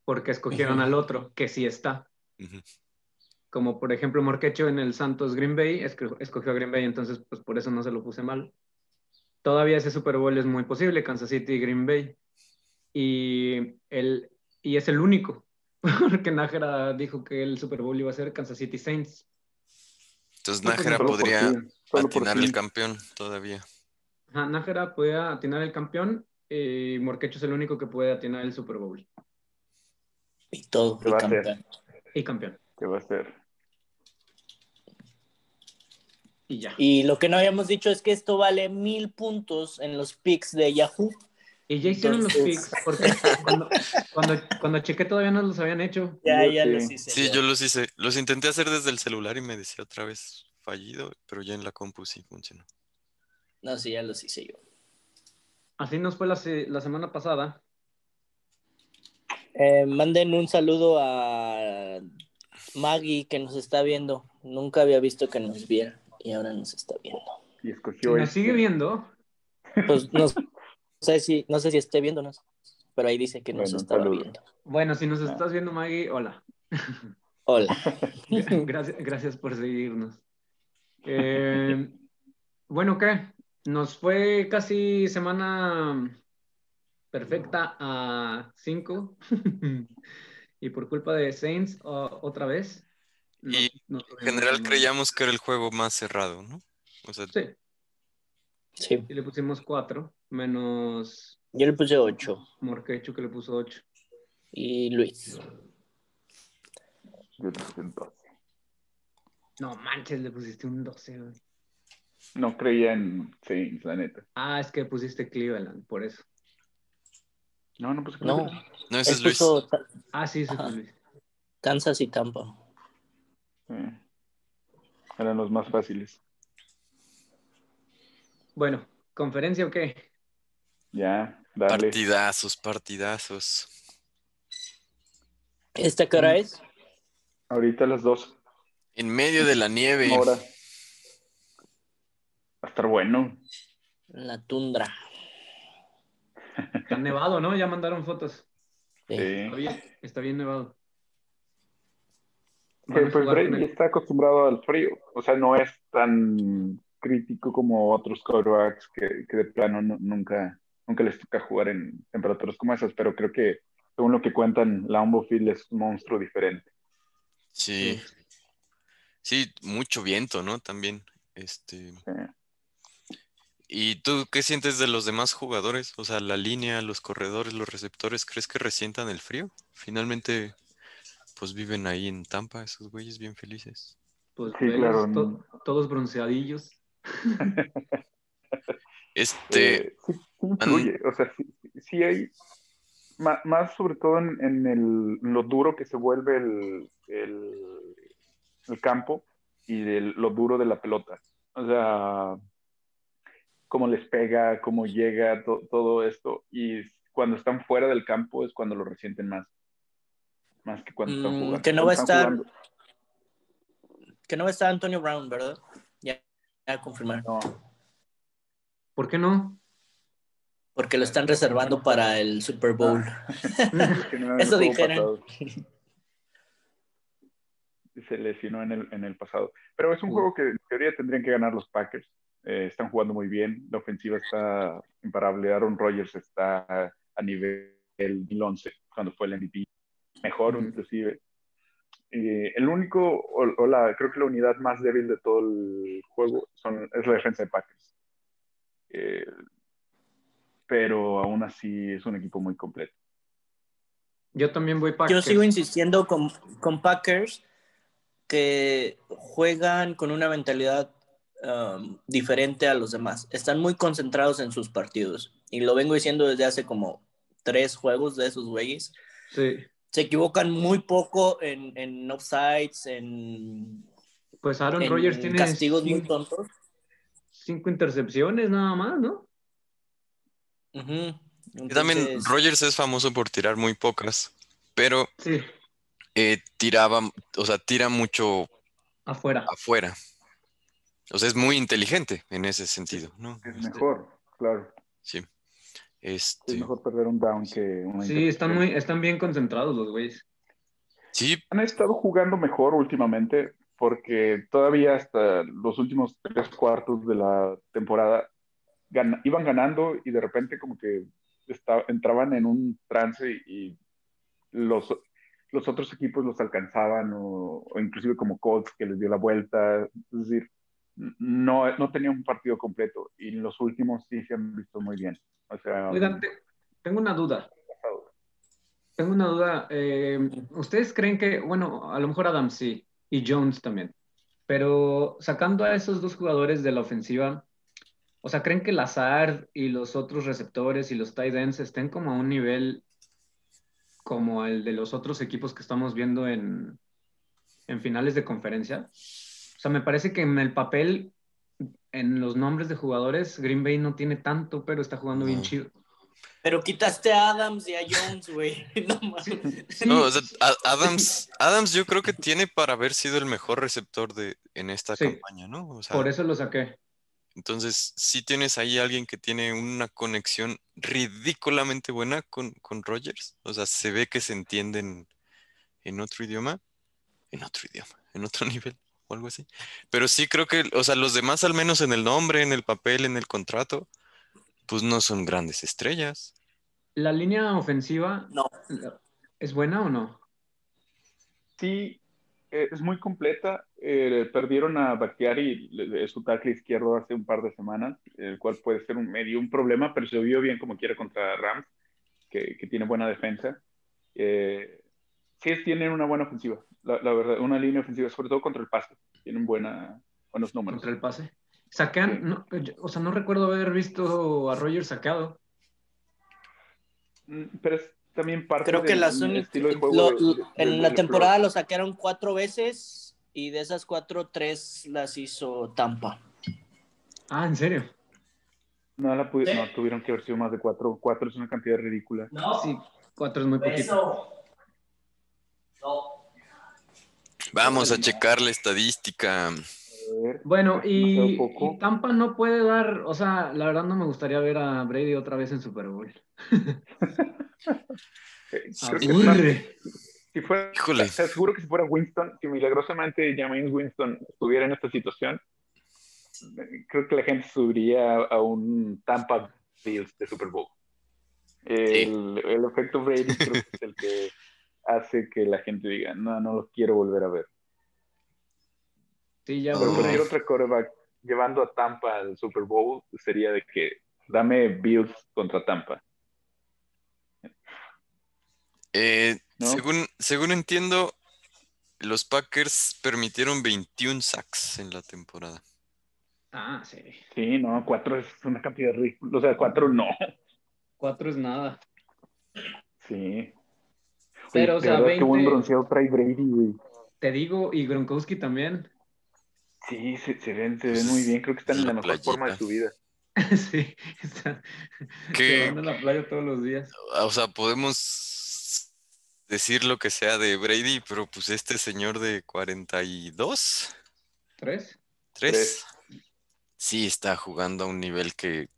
[SPEAKER 4] Porque escogieron al otro, que sí está. Como por ejemplo Morquecho en el Santos Green Bay, esco- escogió a Green Bay, entonces pues por eso no se lo puse mal. Todavía ese Super Bowl es muy posible, Kansas City y Green Bay. Y, el, y es el único, (laughs) porque Nájera dijo que el Super Bowl iba a ser Kansas City Saints.
[SPEAKER 1] Entonces Nájera podría atinar
[SPEAKER 2] ti.
[SPEAKER 1] el campeón todavía.
[SPEAKER 4] Ajá, Nájera puede atinar el campeón y Morquecho es el único que puede atinar el Super Bowl.
[SPEAKER 3] Y todo,
[SPEAKER 2] ¿Qué
[SPEAKER 3] y campeón.
[SPEAKER 4] Y campeón.
[SPEAKER 2] ¿Qué va a ser?
[SPEAKER 4] Y ya.
[SPEAKER 3] Y lo que no habíamos dicho es que esto vale mil puntos en los picks de Yahoo.
[SPEAKER 4] Y ya hicieron los picks, porque cuando, cuando, cuando chequé todavía no los habían hecho.
[SPEAKER 3] Ya,
[SPEAKER 2] Yo
[SPEAKER 3] ya
[SPEAKER 2] sí.
[SPEAKER 3] los hice.
[SPEAKER 1] Sí, yo los hice. Los intenté hacer desde el celular y me decía otra vez fallido, pero ya en la compu sí funcionó.
[SPEAKER 3] No, sí, ya los hice yo.
[SPEAKER 4] Así nos fue la, la semana pasada.
[SPEAKER 3] Eh, manden un saludo a Maggie que nos está viendo. Nunca había visto que nos viera y ahora nos está viendo.
[SPEAKER 2] Y escogió
[SPEAKER 4] nos
[SPEAKER 2] este.
[SPEAKER 4] sigue viendo,
[SPEAKER 3] Pues no sé si, no sé si esté viéndonos, pero ahí dice que nos
[SPEAKER 2] Bueno, saludo.
[SPEAKER 3] viendo.
[SPEAKER 4] bueno, si nos
[SPEAKER 2] Ah.
[SPEAKER 4] estás viendo, Maggie, hola.
[SPEAKER 3] Hola. (laughs)
[SPEAKER 4] Gracias, gracias por seguirnos. Eh, bueno, ¿qué? Nos fue casi semana perfecta a 5 (laughs) y por culpa de Saints o- otra vez. nos-
[SPEAKER 1] Y
[SPEAKER 4] nos
[SPEAKER 1] En general creíamos que era el juego más cerrado, ¿no? O sea,
[SPEAKER 4] Sí,
[SPEAKER 3] Sí,
[SPEAKER 4] y le pusimos 4, menos
[SPEAKER 3] yo le puse 8
[SPEAKER 4] Morquecho que le puso 8.
[SPEAKER 3] y Luis.
[SPEAKER 2] Yo puse un 12.
[SPEAKER 4] No manches, le pusiste un 12, güey.
[SPEAKER 2] No creía en Saints, la neta.
[SPEAKER 4] Ah, es que pusiste Cleveland, por eso.
[SPEAKER 2] No, no puse
[SPEAKER 3] No,
[SPEAKER 2] Cleveland.
[SPEAKER 1] no, ese
[SPEAKER 3] él
[SPEAKER 1] es Luis.
[SPEAKER 3] puso
[SPEAKER 4] Ah, sí, ese
[SPEAKER 3] Ajá.
[SPEAKER 4] fue Luis.
[SPEAKER 3] Kansas y Tampa.
[SPEAKER 2] Sí. Eran los más fáciles.
[SPEAKER 4] Bueno, ¿conferencia o qué?
[SPEAKER 2] Ya, dale.
[SPEAKER 1] Partidazos, partidazos.
[SPEAKER 3] ¿Esta qué hora es?
[SPEAKER 2] Ahorita a las dos.
[SPEAKER 1] En medio de la nieve.
[SPEAKER 2] Ahora. Va a estar bueno.
[SPEAKER 3] La tundra.
[SPEAKER 4] Está nevado, ¿no? Ya mandaron fotos.
[SPEAKER 3] Sí.
[SPEAKER 4] Está bien, está bien nevado. A
[SPEAKER 2] pues
[SPEAKER 4] con
[SPEAKER 2] Brady está acostumbrado al frío. O sea, no es tan crítico como otros quarterbacks que, que de plano nu- nunca, nunca les toca jugar en temperaturas como esas. Pero creo que, según lo que cuentan, Lambeau Field es un monstruo diferente.
[SPEAKER 1] Sí. Sí, mucho viento, ¿no? También. Este.
[SPEAKER 2] Sí.
[SPEAKER 1] ¿Y tú qué sientes de los demás jugadores? O sea, la línea, los corredores, los receptores, ¿crees que resientan el frío? Finalmente, pues viven ahí en Tampa, esos güeyes bien felices.
[SPEAKER 4] Pues
[SPEAKER 2] Sí,
[SPEAKER 4] velos,
[SPEAKER 2] claro.
[SPEAKER 4] to- todos bronceadillos. (laughs)
[SPEAKER 1] Este,
[SPEAKER 2] Eh, sí, sí influye. O sea, sí, sí hay. ma- Más, sobre todo en, en el, lo duro que se vuelve el, el, el campo y de lo duro de la pelota. O sea, cómo les pega, cómo llega, to- todo esto. Y cuando están fuera del campo es cuando lo resienten más. Más que cuando están
[SPEAKER 3] Mm,
[SPEAKER 2] jugando.
[SPEAKER 3] que no va a estar- Que no va a estar Antonio Brown, ¿verdad? Ya confirmaron.
[SPEAKER 2] jugando.
[SPEAKER 4] ¿Por qué no?
[SPEAKER 3] Porque lo están reservando para el Super Bowl. (laughs)
[SPEAKER 2] No, no el
[SPEAKER 3] Eso dijeron.
[SPEAKER 2] Se lesionó en el, en el pasado. Pero es un juego que en teoría tendrían que ganar los Packers. Eh, están jugando muy bien. La ofensiva está imparable. Aaron Rodgers está a nivel del 11 cuando fue el MVP. Mejor, inclusive. Eh, el único, o, o la, creo que la unidad más débil de todo el juego son, es la defensa de Packers. Eh, pero aún así es un equipo muy completo.
[SPEAKER 4] Yo también voy para
[SPEAKER 3] Yo sigo insistiendo con, con Packers que juegan con una mentalidad um, diferente a los demás. Están muy concentrados en sus partidos. Y lo vengo diciendo desde hace como tres juegos de esos güeyes.
[SPEAKER 4] Sí.
[SPEAKER 3] Se equivocan muy poco en, en offsides, en,
[SPEAKER 4] Pues Aaron
[SPEAKER 3] en
[SPEAKER 4] Rodgers tiene
[SPEAKER 3] castigos muy tontos.
[SPEAKER 4] cinco intercepciones nada más, ¿no?
[SPEAKER 1] Y también Rogers es famoso por tirar muy pocas, pero
[SPEAKER 4] Sí,
[SPEAKER 1] eh, tiraba, o sea, tira mucho
[SPEAKER 4] afuera.
[SPEAKER 1] afuera. O sea, es muy inteligente en ese sentido, ¿no?
[SPEAKER 2] Es
[SPEAKER 1] Este,
[SPEAKER 2] mejor, claro.
[SPEAKER 1] Sí.
[SPEAKER 2] Es mejor perder un down que una
[SPEAKER 4] Sí, están muy, están bien concentrados los güeyes.
[SPEAKER 1] sí,
[SPEAKER 2] Han estado jugando mejor últimamente porque todavía hasta los últimos tres cuartos de la temporada gan- iban ganando y de repente como que entraban en un trance y, y los, los otros equipos los alcanzaban o, o inclusive como Colts que les dio la vuelta. Es decir, no, no tenían un partido completo y los últimos sí se han visto muy bien.
[SPEAKER 4] Tengo una duda. Tengo una duda. eh, ¿Ustedes creen que, bueno, a lo mejor Adam sí, y Jones también, pero sacando a esos dos jugadores de la ofensiva, o sea, ¿creen que Lazard y los otros receptores y los tight ends estén como a un nivel como el de los otros equipos que estamos viendo en, en finales de conferencia? O sea, me parece que en el papel, en los nombres de jugadores, Green Bay no tiene tanto, pero está jugando bien chido.
[SPEAKER 3] Pero quitaste a Adams y a Jones, güey. (laughs) No
[SPEAKER 1] No, o sea, a- Adams, Adams yo creo que tiene para haber sido el mejor receptor de, en esta
[SPEAKER 4] Sí.
[SPEAKER 1] campaña, ¿no? O sea,
[SPEAKER 4] por eso lo saqué.
[SPEAKER 1] entonces sí tienes ahí alguien que tiene una conexión ridículamente buena con, con Rogers. O sea, se ve que se entienden en otro idioma, en otro idioma, en otro (laughs) nivel o algo así. Pero sí creo que, o sea, los demás al menos en el nombre, en el papel, en el contrato, pues no son grandes estrellas.
[SPEAKER 4] ¿La línea ofensiva
[SPEAKER 3] No.
[SPEAKER 4] es buena o no?
[SPEAKER 2] Sí, eh, es muy completa. Eh, perdieron a le- su tackle izquierdo, hace un par de semanas, el cual puede ser un medio un problema, pero se vio bien como quiera contra Rams, que, que tiene buena defensa. Eh, sí, tienen una buena ofensiva, la, la verdad, una línea ofensiva, sobre todo contra el pase. Tienen buena, buenos números.
[SPEAKER 4] Contra el pase. Saquean,
[SPEAKER 2] Sí.
[SPEAKER 4] no, o sea, no recuerdo haber visto a Rogers saqueado.
[SPEAKER 2] Mm, Pero es también parte
[SPEAKER 3] Creo que
[SPEAKER 2] del
[SPEAKER 3] las
[SPEAKER 2] del
[SPEAKER 3] únicas.
[SPEAKER 2] estilo de juego.
[SPEAKER 3] lo-
[SPEAKER 2] de-
[SPEAKER 3] lo-
[SPEAKER 2] de-
[SPEAKER 3] en
[SPEAKER 2] de-
[SPEAKER 3] la
[SPEAKER 2] de
[SPEAKER 3] temporada lo sacaron cuatro veces y de esas cuatro, tres las hizo Tampa.
[SPEAKER 4] Ah, ¿en serio?
[SPEAKER 2] No, la pudi- no, tuvieron que haber sido más de cuatro. Cuatro es una cantidad ridícula.
[SPEAKER 3] No,
[SPEAKER 4] Sí, cuatro es muy poquito.
[SPEAKER 3] eso. No.
[SPEAKER 1] Vamos a checar la estadística.
[SPEAKER 4] Bueno, y, Tampa no puede dar, o sea, la verdad no me gustaría ver a Brady otra vez en Super Bowl. (laughs) Aburre.
[SPEAKER 2] si fuera,
[SPEAKER 1] Híjole.
[SPEAKER 2] te aseguro que si fuera Winston, si milagrosamente James Winston estuviera en esta situación, creo que la gente subiría a un Tampa Bills de Super Bowl. El, el efecto Brady creo que es el que hace que la gente diga, no, no lo quiero volver a ver.
[SPEAKER 4] Sí, ya
[SPEAKER 2] Pero cualquier otro quarterback llevando a Tampa al Super Bowl sería de que dame Bills contra Tampa.
[SPEAKER 1] Eh,
[SPEAKER 2] ¿No?
[SPEAKER 1] según, según entiendo, los Packers permitieron 21 sacks en la temporada.
[SPEAKER 4] Ah, sí.
[SPEAKER 2] Sí, no, cuatro es una cantidad ridícula. O sea, cuatro no.
[SPEAKER 4] Cuatro es nada.
[SPEAKER 2] Sí.
[SPEAKER 4] Pero, o sea,
[SPEAKER 2] verdad, qué buen
[SPEAKER 4] 20
[SPEAKER 2] bronceado trae Brady, güey.
[SPEAKER 4] Te digo, y Gronkowski también.
[SPEAKER 2] Sí, se, se ven, se
[SPEAKER 1] Pues
[SPEAKER 2] ven muy bien. Creo que están en la,
[SPEAKER 1] la
[SPEAKER 2] mejor forma de su vida. (laughs)
[SPEAKER 4] sí, están
[SPEAKER 1] ¿Qué?
[SPEAKER 4] se van a la playa todos los días.
[SPEAKER 1] O sea, podemos decir lo que sea de Brady, pero pues este señor de 42,
[SPEAKER 4] ¿Tres?
[SPEAKER 1] 3,
[SPEAKER 2] Tres.
[SPEAKER 1] sí está jugando a un nivel que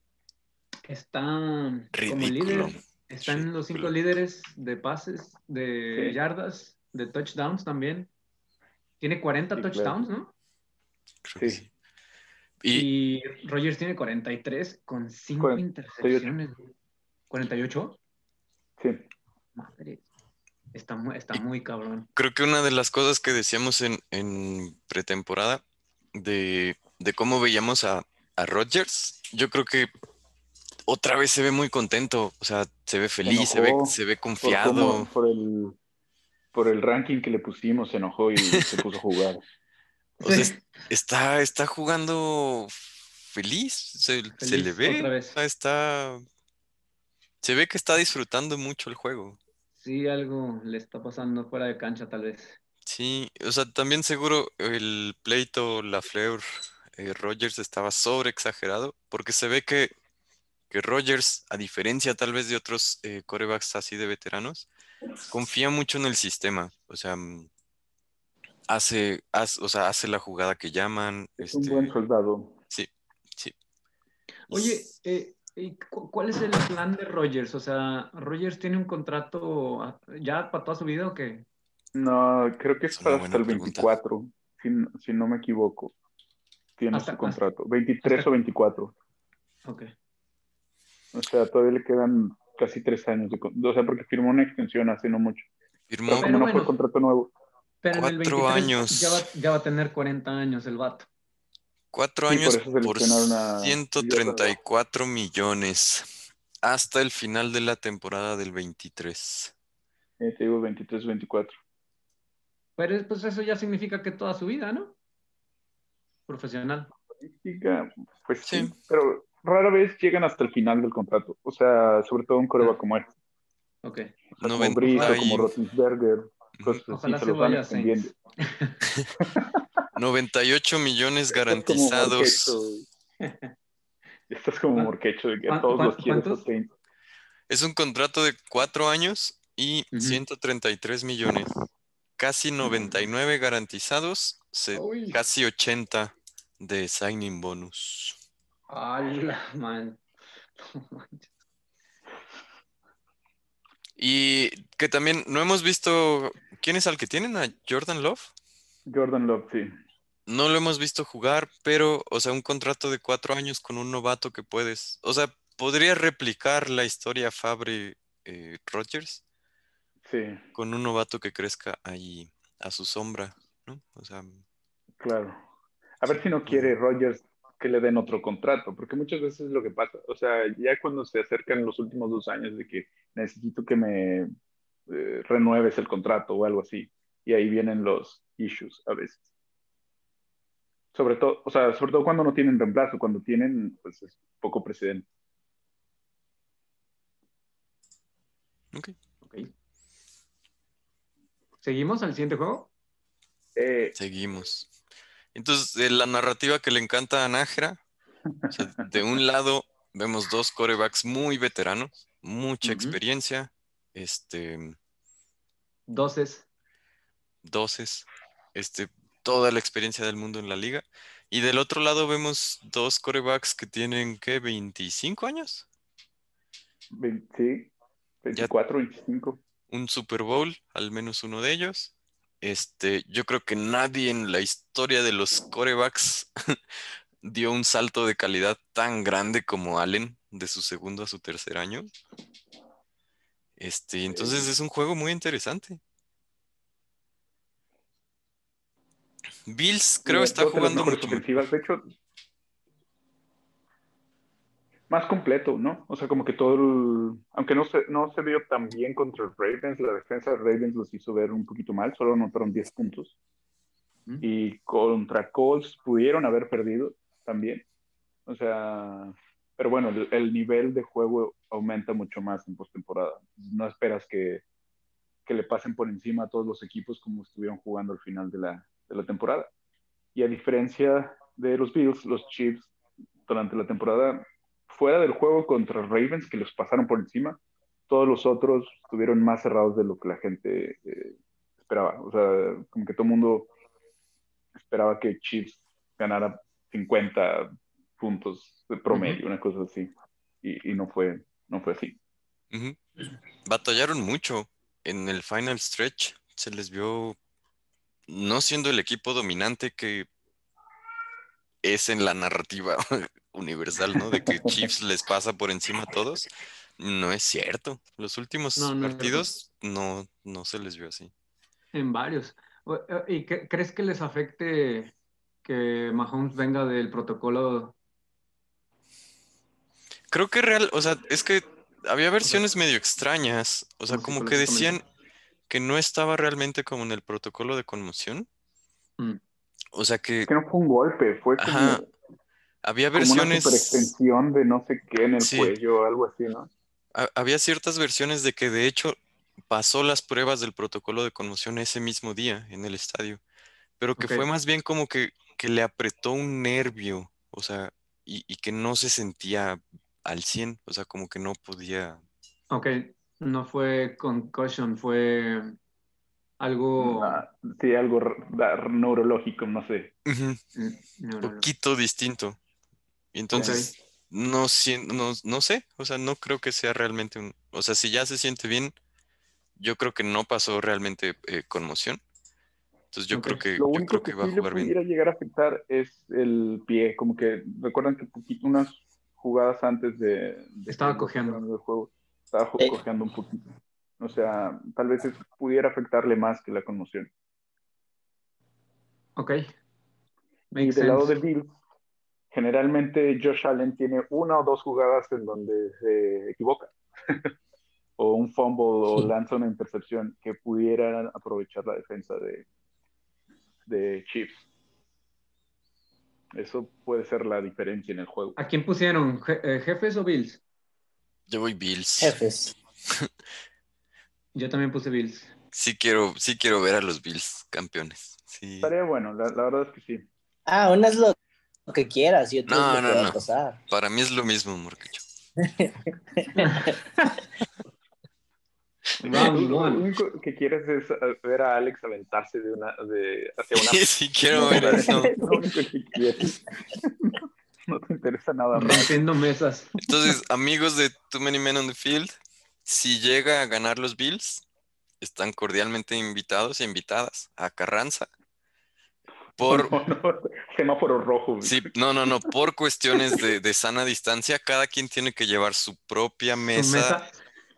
[SPEAKER 4] Está como
[SPEAKER 1] ridículo.
[SPEAKER 4] líder. Está en los cinco líderes de pases, de
[SPEAKER 2] Sí.
[SPEAKER 4] yardas, de touchdowns también. Tiene 40
[SPEAKER 2] Sí,
[SPEAKER 4] touchdowns,
[SPEAKER 2] claro.
[SPEAKER 4] ¿no?
[SPEAKER 1] Creo
[SPEAKER 2] Sí.
[SPEAKER 1] Y,
[SPEAKER 4] Y Rogers tiene 43 con 5
[SPEAKER 2] 48.
[SPEAKER 4] intercepciones. ¿48?
[SPEAKER 2] Sí.
[SPEAKER 4] Madre. Está muy, está muy cabrón.
[SPEAKER 1] creo que una de las cosas que decíamos en, en pretemporada de, de cómo veíamos a, a Rodgers, yo creo que otra vez se ve muy contento, o sea, se ve feliz, se ve,
[SPEAKER 2] enojó
[SPEAKER 1] se ve
[SPEAKER 2] Por,
[SPEAKER 1] confiado.
[SPEAKER 2] cómo- por el, por el ranking que le pusimos, se enojó y se puso a jugar.
[SPEAKER 1] O sea,
[SPEAKER 4] Sí. (laughs)
[SPEAKER 1] es- está, está jugando feliz, se, le ve, está, se ve que está disfrutando mucho el juego.
[SPEAKER 4] Sí, algo le está pasando fuera de cancha, tal vez.
[SPEAKER 1] Sí, o sea, también seguro el pleito Lafleur eh, Rogers estaba sobre exagerado, porque se ve que, que Rogers, a diferencia tal vez de otros eh, corebacks así de veteranos, confía mucho en el sistema. O sea, mm, hace, haz- o sea, hace la jugada que llaman.
[SPEAKER 2] Es un
[SPEAKER 1] este,
[SPEAKER 2] buen soldado.
[SPEAKER 1] sí, sí.
[SPEAKER 4] Oye, eh, ¿y cu- ¿cuál es el plan de Rogers? O sea, ¿Rogers tiene un contrato ya para toda su vida o qué?
[SPEAKER 2] No, creo que es para hasta el
[SPEAKER 1] pregunta.
[SPEAKER 2] 24, si, no- si no me equivoco. Tiene
[SPEAKER 4] Hasta-
[SPEAKER 2] su contrato. 23
[SPEAKER 4] hasta-
[SPEAKER 2] o 24.
[SPEAKER 4] Ok.
[SPEAKER 2] O sea, todavía le quedan casi tres años. De, con- o sea, porque firmó una extensión hace no mucho.
[SPEAKER 1] Firmó
[SPEAKER 2] Pero no fue contrato nuevo.
[SPEAKER 4] Pero en el
[SPEAKER 1] Cuatro
[SPEAKER 4] 23
[SPEAKER 1] años.
[SPEAKER 4] Ya, va, ya va a tener 40 años el vato.
[SPEAKER 1] cuatro
[SPEAKER 2] Sí, por
[SPEAKER 1] años por
[SPEAKER 2] a-
[SPEAKER 1] 134 millones hasta el final de la temporada del 23.
[SPEAKER 2] Eh, te digo 23, 24.
[SPEAKER 4] Pero pues eso ya significa que toda su vida, ¿no? Profesional.
[SPEAKER 2] Pues sí,
[SPEAKER 1] Sí.
[SPEAKER 2] pero rara vez llegan hasta el final del contrato. O sea, sobre todo un coreback como este.
[SPEAKER 4] Ok.
[SPEAKER 2] O sea, como
[SPEAKER 1] 90
[SPEAKER 2] Brees o
[SPEAKER 1] y-
[SPEAKER 2] como Roethlisberger, cosas así,
[SPEAKER 4] Ojalá
[SPEAKER 2] se
[SPEAKER 4] se
[SPEAKER 2] van
[SPEAKER 4] vaya a
[SPEAKER 2] extendiendo.
[SPEAKER 4] Saints. (laughs)
[SPEAKER 1] 98 millones garantizados.
[SPEAKER 2] Güey. Estás como
[SPEAKER 4] ¿Cuán-
[SPEAKER 2] Morquecho de que todos los quieres
[SPEAKER 4] cuántos?
[SPEAKER 2] a Saints.
[SPEAKER 1] Es un contrato de cuatro años y
[SPEAKER 4] Ujú.
[SPEAKER 1] 133 millones. Casi 99 garantizados, se- casi 80 de signing bonus.
[SPEAKER 4] ¡Hala, (laughs) man! No manches.
[SPEAKER 1] Y que también no hemos visto. ¿Quién es al que tienen? ¿A Jordan Love?
[SPEAKER 2] Jordan Love, sí.
[SPEAKER 1] No lo hemos visto jugar, pero, o sea, un contrato de cuatro años con un novato que puedes. O sea, podría replicar la historia Fabre eh, Rogers
[SPEAKER 2] Sí,
[SPEAKER 1] con un novato que crezca ahí a su sombra, ¿no? O sea,
[SPEAKER 2] claro. A ver si no quiere Rogers que le den otro contrato, porque muchas veces es lo que pasa. O sea, ya cuando se acercan los últimos dos años de que necesito que me eh, renueves el contrato o algo así, y ahí vienen los issues a veces. Sobre todo, o sea, sobre todo cuando no tienen reemplazo, cuando tienen, pues es poco precedente.
[SPEAKER 1] ok.
[SPEAKER 4] Ok. ¿Seguimos al siguiente juego?
[SPEAKER 2] Eh,
[SPEAKER 1] Seguimos. Entonces, de la narrativa que le encanta a Nájera, o sea, de un (laughs) lado vemos dos corebacks muy veteranos, mucha experiencia, este,
[SPEAKER 4] Doces.
[SPEAKER 1] doces, este, toda la experiencia del mundo en la liga. Y del otro lado vemos dos corebacks que tienen, ¿qué? ¿25 años?
[SPEAKER 2] vein- sí, 24, 25.
[SPEAKER 1] Un Super Bowl, al menos uno de ellos. Este, yo creo que nadie en la historia de los corebacks (laughs) dio un salto de calidad tan grande como Allen de su segundo a su tercer año. Este, entonces es un juego muy interesante. Bills creo
[SPEAKER 2] Mira,
[SPEAKER 1] está jugando mucho
[SPEAKER 2] ofensivas. De hecho, más completo, ¿no? O sea, como que todo el... Aunque no se, no se vio tan bien contra el Ravens, la defensa de Ravens los hizo ver un poquito mal, solo anotaron 10 puntos.
[SPEAKER 4] ¿Mm?
[SPEAKER 2] Y contra Colts pudieron haber perdido también. O sea, pero bueno, el, el nivel de juego aumenta mucho más en postemporada. No esperas que, que le pasen por encima a todos los equipos como estuvieron jugando al final de la, de la temporada. Y a diferencia de los Bills, los Chiefs durante la temporada, fuera del juego contra Ravens, que los pasaron por encima, todos los otros estuvieron más cerrados de lo que la gente eh, esperaba. O sea, como que todo el mundo esperaba que Chiefs ganara 50 puntos de promedio, una cosa así. Y, y no fue, no fue así.
[SPEAKER 1] Batallaron mucho en el final stretch. Se les vio no siendo el equipo dominante que es en la narrativa (laughs) universal, ¿no? De que Chiefs les pasa por encima a todos. No es cierto. Los últimos
[SPEAKER 4] No, no es
[SPEAKER 1] partidos no, no se les vio así.
[SPEAKER 4] En varios. Eh, ¿Y qué- crees que les afecte que Mahomes venga del protocolo?
[SPEAKER 1] Creo que real, o sea, es que había versiones medio extrañas. O sea,
[SPEAKER 4] Como
[SPEAKER 1] que decían que no estaba realmente como en el protocolo de conmoción.
[SPEAKER 4] Mm.
[SPEAKER 1] O sea que
[SPEAKER 2] Que no fue un golpe, fue como,
[SPEAKER 1] Ajá, había
[SPEAKER 2] como una
[SPEAKER 1] versiones.
[SPEAKER 2] superextensión de no sé qué en el
[SPEAKER 1] Sí.
[SPEAKER 2] cuello o algo así, ¿no?
[SPEAKER 1] ha- había ciertas versiones de que de hecho pasó las pruebas del protocolo de conmoción ese mismo día en el estadio, pero que fue más bien como que, que le apretó un nervio, o sea, y, y que no se sentía al 100, o sea, como que no podía.
[SPEAKER 4] Ok, no fue concussion, fue algo
[SPEAKER 2] Ah, sí, algo neurológico, no sé.
[SPEAKER 1] Ujú,
[SPEAKER 4] mm, no, no, no.
[SPEAKER 1] poquito distinto. Y entonces, no, no, no sé, o sea, no creo que sea realmente un, o sea, si ya se siente bien, yo creo que no pasó realmente eh, conmoción. Entonces yo creo que,
[SPEAKER 2] Lo
[SPEAKER 1] yo
[SPEAKER 2] único
[SPEAKER 1] creo
[SPEAKER 2] que,
[SPEAKER 1] que va a
[SPEAKER 2] sí le
[SPEAKER 1] jugar bien.
[SPEAKER 2] pudiera llegar a afectar es el pie, como que recuerdan que poquito, unas jugadas antes de, de
[SPEAKER 4] Estaba cojeando.
[SPEAKER 2] del juego, estaba cojeando un poquito. O sea, tal vez eso pudiera afectarle más que la conmoción.
[SPEAKER 4] Ok.
[SPEAKER 2] Y
[SPEAKER 4] Makes
[SPEAKER 2] del lado de
[SPEAKER 4] sense.
[SPEAKER 2] Generalmente Josh Allen tiene una o dos jugadas en donde se equivoca. (laughs) o un fumble o lanza una intercepción que pudiera aprovechar la defensa de, de Chiefs. Eso puede ser la diferencia en el juego.
[SPEAKER 4] ¿A quién pusieron? Je- eh, ¿Jefes o Bills?
[SPEAKER 1] Yo voy Bills.
[SPEAKER 3] Jefes. (laughs)
[SPEAKER 4] Yo también puse Bills.
[SPEAKER 1] Sí quiero, sí quiero ver a los Bills campeones. Sí.
[SPEAKER 2] Estaría bueno, la, la verdad es que sí.
[SPEAKER 3] Ah, una es lo que quieras y otra
[SPEAKER 1] No,
[SPEAKER 3] es lo
[SPEAKER 1] no,
[SPEAKER 3] que va
[SPEAKER 1] no.
[SPEAKER 3] a pasar.
[SPEAKER 1] Para mí es lo mismo.
[SPEAKER 4] Round (laughs)
[SPEAKER 2] Lo único que quieres es eh, ver a Alex aventarse de una, de, hacia una (laughs)
[SPEAKER 1] sí, quiero ver eso. (laughs)
[SPEAKER 2] Lo único que quieres. No te interesa nada más.
[SPEAKER 4] Rompiendo mesas.
[SPEAKER 1] Entonces, amigos de Too Many Men on the Field, si llega a ganar los Bills, están cordialmente invitados e invitadas a Carranza. Por, (laughs)
[SPEAKER 2] No, no, semáforo rojo.
[SPEAKER 1] sí, no, no, no, por cuestiones de, de sana distancia, cada quien tiene que llevar su propia
[SPEAKER 4] Su
[SPEAKER 1] mesa,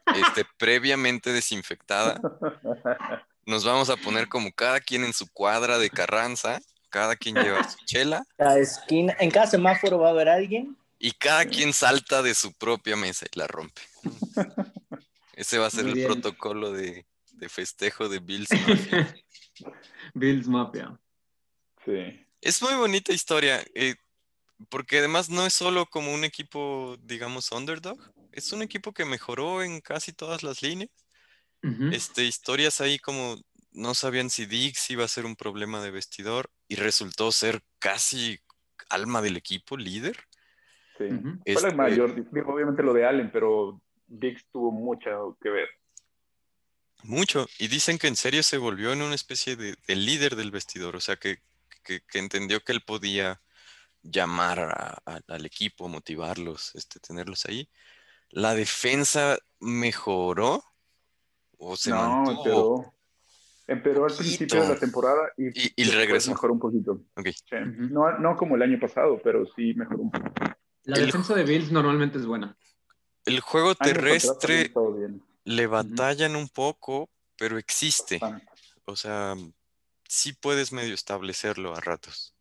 [SPEAKER 4] mesa.
[SPEAKER 1] este, previamente desinfectada. (laughs) Nos vamos a poner como cada quien en su cuadra de Carranza, cada quien lleva su chela
[SPEAKER 3] Cada esquina, en cada semáforo va a haber alguien.
[SPEAKER 1] y cada quien salta de su propia mesa y la rompe. Ese va a ser el protocolo de, de festejo de Bills. Mafia. (laughs)
[SPEAKER 4] Bills Mafia.
[SPEAKER 2] Sí.
[SPEAKER 1] Es muy bonita historia, eh, porque además no es solo como un equipo, digamos, underdog, es un equipo que mejoró en casi todas las líneas. Este, historias ahí como no sabían si Dix iba a ser un problema de vestidor y resultó ser casi alma del equipo, líder.
[SPEAKER 2] sí. Fue
[SPEAKER 1] Este-
[SPEAKER 2] la mayor, digo, obviamente lo de Allen, pero Dix tuvo mucho que ver.
[SPEAKER 1] Mucho. Y dicen que en serio se volvió en una especie de, de líder del vestidor, o sea, que, que- que entendió que él podía llamar a- a- al equipo, motivarlos, este, tenerlos ahí. La defensa mejoró o se
[SPEAKER 2] no,
[SPEAKER 1] mantuvo.
[SPEAKER 2] empeoró. Empeoró al principio de la temporada y,
[SPEAKER 1] Y- y
[SPEAKER 2] después
[SPEAKER 1] regresó.
[SPEAKER 2] mejoró un poquito.
[SPEAKER 1] Ok.
[SPEAKER 2] Sí.
[SPEAKER 4] Ujú.
[SPEAKER 2] no, no como el año pasado, pero sí mejoró un poquito.
[SPEAKER 4] La
[SPEAKER 1] El-
[SPEAKER 4] defensa de Bills normalmente es buena.
[SPEAKER 1] El juego terrestre le batallan un poco, pero existe. O sea, sí puedes medio establecerlo a ratos.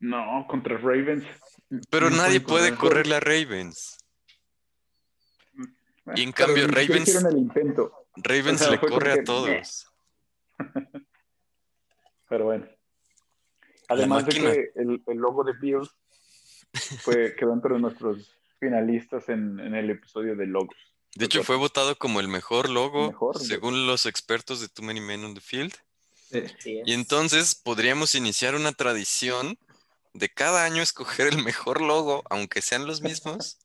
[SPEAKER 2] No, contra Ravens.
[SPEAKER 1] Pero
[SPEAKER 4] No
[SPEAKER 1] nadie puede
[SPEAKER 4] correr.
[SPEAKER 1] correrle a Ravens. Y en
[SPEAKER 2] Pero
[SPEAKER 1] cambio, Ravens-
[SPEAKER 2] hicieron el intento,
[SPEAKER 1] Ravens (laughs)
[SPEAKER 2] O sea,
[SPEAKER 1] le corre a todos. (laughs)
[SPEAKER 2] pero bueno. Además de que el, el logo de Bills fue, (laughs) quedó entre nuestros finalistas en, en el episodio de logos.
[SPEAKER 1] De hecho, fue votado como el mejor logo
[SPEAKER 2] Mejor,
[SPEAKER 1] según los expertos de Too Many Men on the Field.
[SPEAKER 4] Sí.
[SPEAKER 1] Y entonces podríamos iniciar una tradición de cada año escoger el mejor logo, aunque sean los mismos.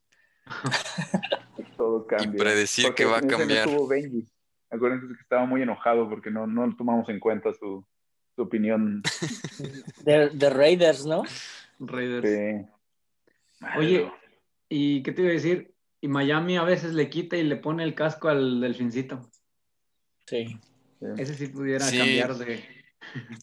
[SPEAKER 1] (laughs)
[SPEAKER 2] Todo cambia.
[SPEAKER 1] predecir
[SPEAKER 2] Porque
[SPEAKER 1] que va a cambiar.
[SPEAKER 2] estuvo Benji. Acuérdense que estaba muy enojado porque no, no tomamos en cuenta su, su opinión. (laughs)
[SPEAKER 3] De, de Raiders, ¿no?
[SPEAKER 4] Raiders.
[SPEAKER 2] de-
[SPEAKER 4] Oye, ¿y qué te iba a decir? Y Miami a veces le quita y le pone el casco al delfincito.
[SPEAKER 3] Sí.
[SPEAKER 4] Ese sí pudiera
[SPEAKER 1] Sí.
[SPEAKER 4] cambiar de.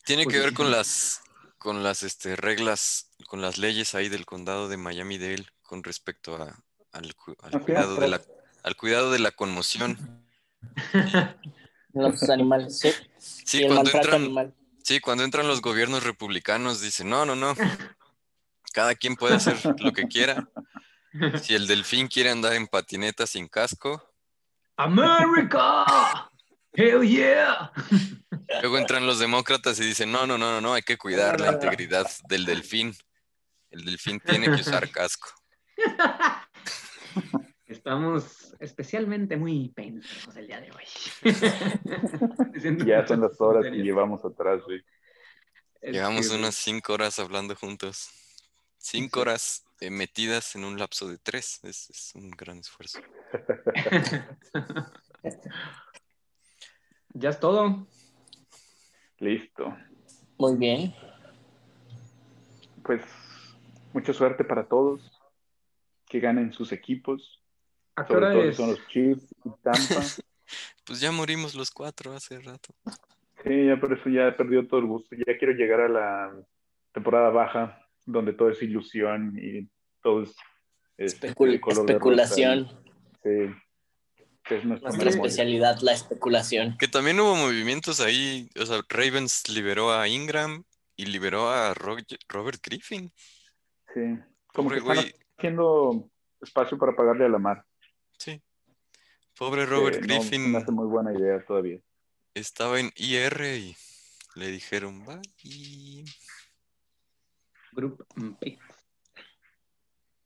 [SPEAKER 1] Tiene que ver con las con las este, reglas, con las leyes ahí del condado de Miami-Dade con respecto a, al, cuidado de la, al cuidado de la conmoción. (laughs)
[SPEAKER 3] Los animales, sí.
[SPEAKER 1] Sí,
[SPEAKER 3] y el
[SPEAKER 1] cuando entran,
[SPEAKER 3] animal.
[SPEAKER 1] sí, cuando entran los gobiernos republicanos dicen, no, no, no. Cada quien puede hacer lo que quiera. Si el delfín quiere andar en patineta sin casco,
[SPEAKER 4] ¡America! ¡Hell yeah!
[SPEAKER 1] luego entran los demócratas y dicen, no, no, no, no, no, hay que cuidar la integridad del delfín. El delfín tiene que usar casco. (laughs)
[SPEAKER 4] Estamos especialmente muy pendejos el día de hoy. (laughs)
[SPEAKER 2] Ya son las horas que llevamos atrás, güey.
[SPEAKER 1] Llevamos
[SPEAKER 4] que-
[SPEAKER 1] unas cinco horas hablando juntos. Cinco horas eh, metidas en un lapso de tres. Es, es un gran esfuerzo. (laughs)
[SPEAKER 4] ya es todo.
[SPEAKER 2] Listo.
[SPEAKER 3] Muy bien.
[SPEAKER 2] Pues mucha suerte para todos. Que ganen sus equipos.
[SPEAKER 4] ¿A qué
[SPEAKER 2] Sobre todo
[SPEAKER 4] es?
[SPEAKER 2] son los Chiefs y Tampa. (laughs)
[SPEAKER 1] Pues ya morimos los cuatro hace rato.
[SPEAKER 2] Sí, ya por eso ya he perdido todo el gusto. Ya quiero llegar a la temporada baja, donde todo es ilusión y todo es este,
[SPEAKER 3] Especul-
[SPEAKER 2] color de
[SPEAKER 3] especulación.
[SPEAKER 2] Sí. Que es nuestra
[SPEAKER 3] especialidad, la especulación.
[SPEAKER 1] Que también hubo movimientos ahí. O sea, Ravens liberó a Ingram y liberó a Roger- Robert Griffin.
[SPEAKER 2] Sí. Como
[SPEAKER 1] Pobre
[SPEAKER 2] que están
[SPEAKER 1] güey.
[SPEAKER 2] haciendo espacio para pagarle a la mar.
[SPEAKER 1] Sí. Pobre Robert
[SPEAKER 2] Eh, no,
[SPEAKER 1] Griffin
[SPEAKER 2] No hace muy buena idea todavía.
[SPEAKER 1] estaba en IR y le dijeron, bye.
[SPEAKER 4] Group P.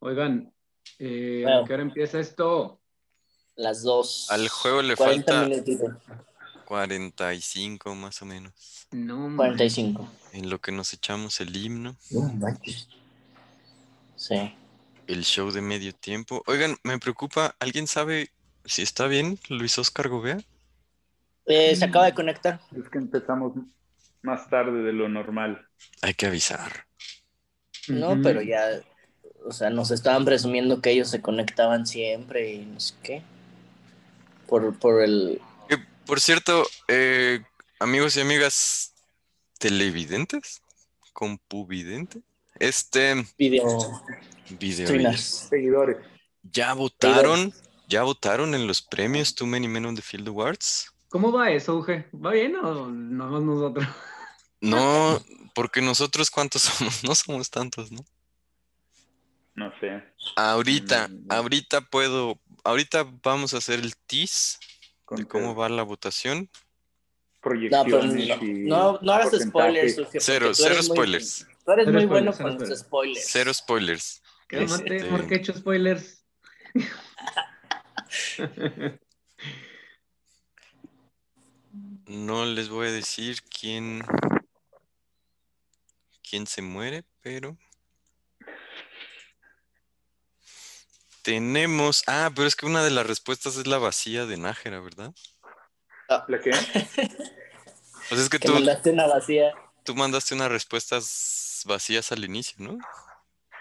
[SPEAKER 4] Oigan, eh,
[SPEAKER 3] Bueno.
[SPEAKER 4] ¿a qué hora empieza esto?
[SPEAKER 3] Las dos.
[SPEAKER 1] Al juego le
[SPEAKER 3] 40
[SPEAKER 1] falta
[SPEAKER 3] minutitos.
[SPEAKER 1] 45 más o menos.
[SPEAKER 4] No,
[SPEAKER 3] 45.
[SPEAKER 1] En lo que nos echamos el himno,
[SPEAKER 3] Sí.
[SPEAKER 1] el show de medio tiempo. Oigan, me preocupa, ¿alguien sabe si está bien Luis Oscar Gobea?
[SPEAKER 3] Eh, se acaba de conectar.
[SPEAKER 2] Es que empezamos más tarde de lo normal.
[SPEAKER 1] Hay que avisar.
[SPEAKER 3] No, pero ya, o sea, nos estaban presumiendo que ellos se conectaban siempre y no sé qué. Por, por el...
[SPEAKER 1] Por cierto, eh, amigos y amigas televidentes, compuvidente, este
[SPEAKER 3] video
[SPEAKER 1] video.
[SPEAKER 2] Seguidores.
[SPEAKER 1] ya votaron, ya votaron en los premios Too Many Men on the Field Awards.
[SPEAKER 4] ¿Cómo va eso, Uge? ¿Va bien o nomás nosotros?
[SPEAKER 1] No, porque nosotros cuántos (laughs) somos, no somos tantos, ¿no?
[SPEAKER 2] No sé.
[SPEAKER 1] Ahorita,
[SPEAKER 2] Mm.
[SPEAKER 1] ahorita puedo, ahorita vamos a hacer el tease
[SPEAKER 2] con
[SPEAKER 1] de cómo va la votación.
[SPEAKER 3] No, pero
[SPEAKER 2] proyecciones
[SPEAKER 3] no, no, no hagas spoilers. Porque
[SPEAKER 1] Cero, cero
[SPEAKER 3] eres muy-
[SPEAKER 1] spoilers.
[SPEAKER 3] tú eres
[SPEAKER 4] Cero
[SPEAKER 3] muy bueno
[SPEAKER 4] spoilers,
[SPEAKER 3] con
[SPEAKER 4] cero
[SPEAKER 3] los spoilers.
[SPEAKER 1] Cero spoilers.
[SPEAKER 4] Cálmate,
[SPEAKER 1] Este-
[SPEAKER 4] ¿por qué he hecho spoilers?
[SPEAKER 1] No les voy a decir quién, quién se muere, pero tenemos. Ah, pero es que una de las respuestas es la vacía de Nájera, ¿verdad?
[SPEAKER 2] ¿La qué?
[SPEAKER 1] Pues es que
[SPEAKER 3] Que
[SPEAKER 1] tú,
[SPEAKER 3] mandaste una vacía.
[SPEAKER 1] tú mandaste unas respuestas vacías al inicio, ¿no?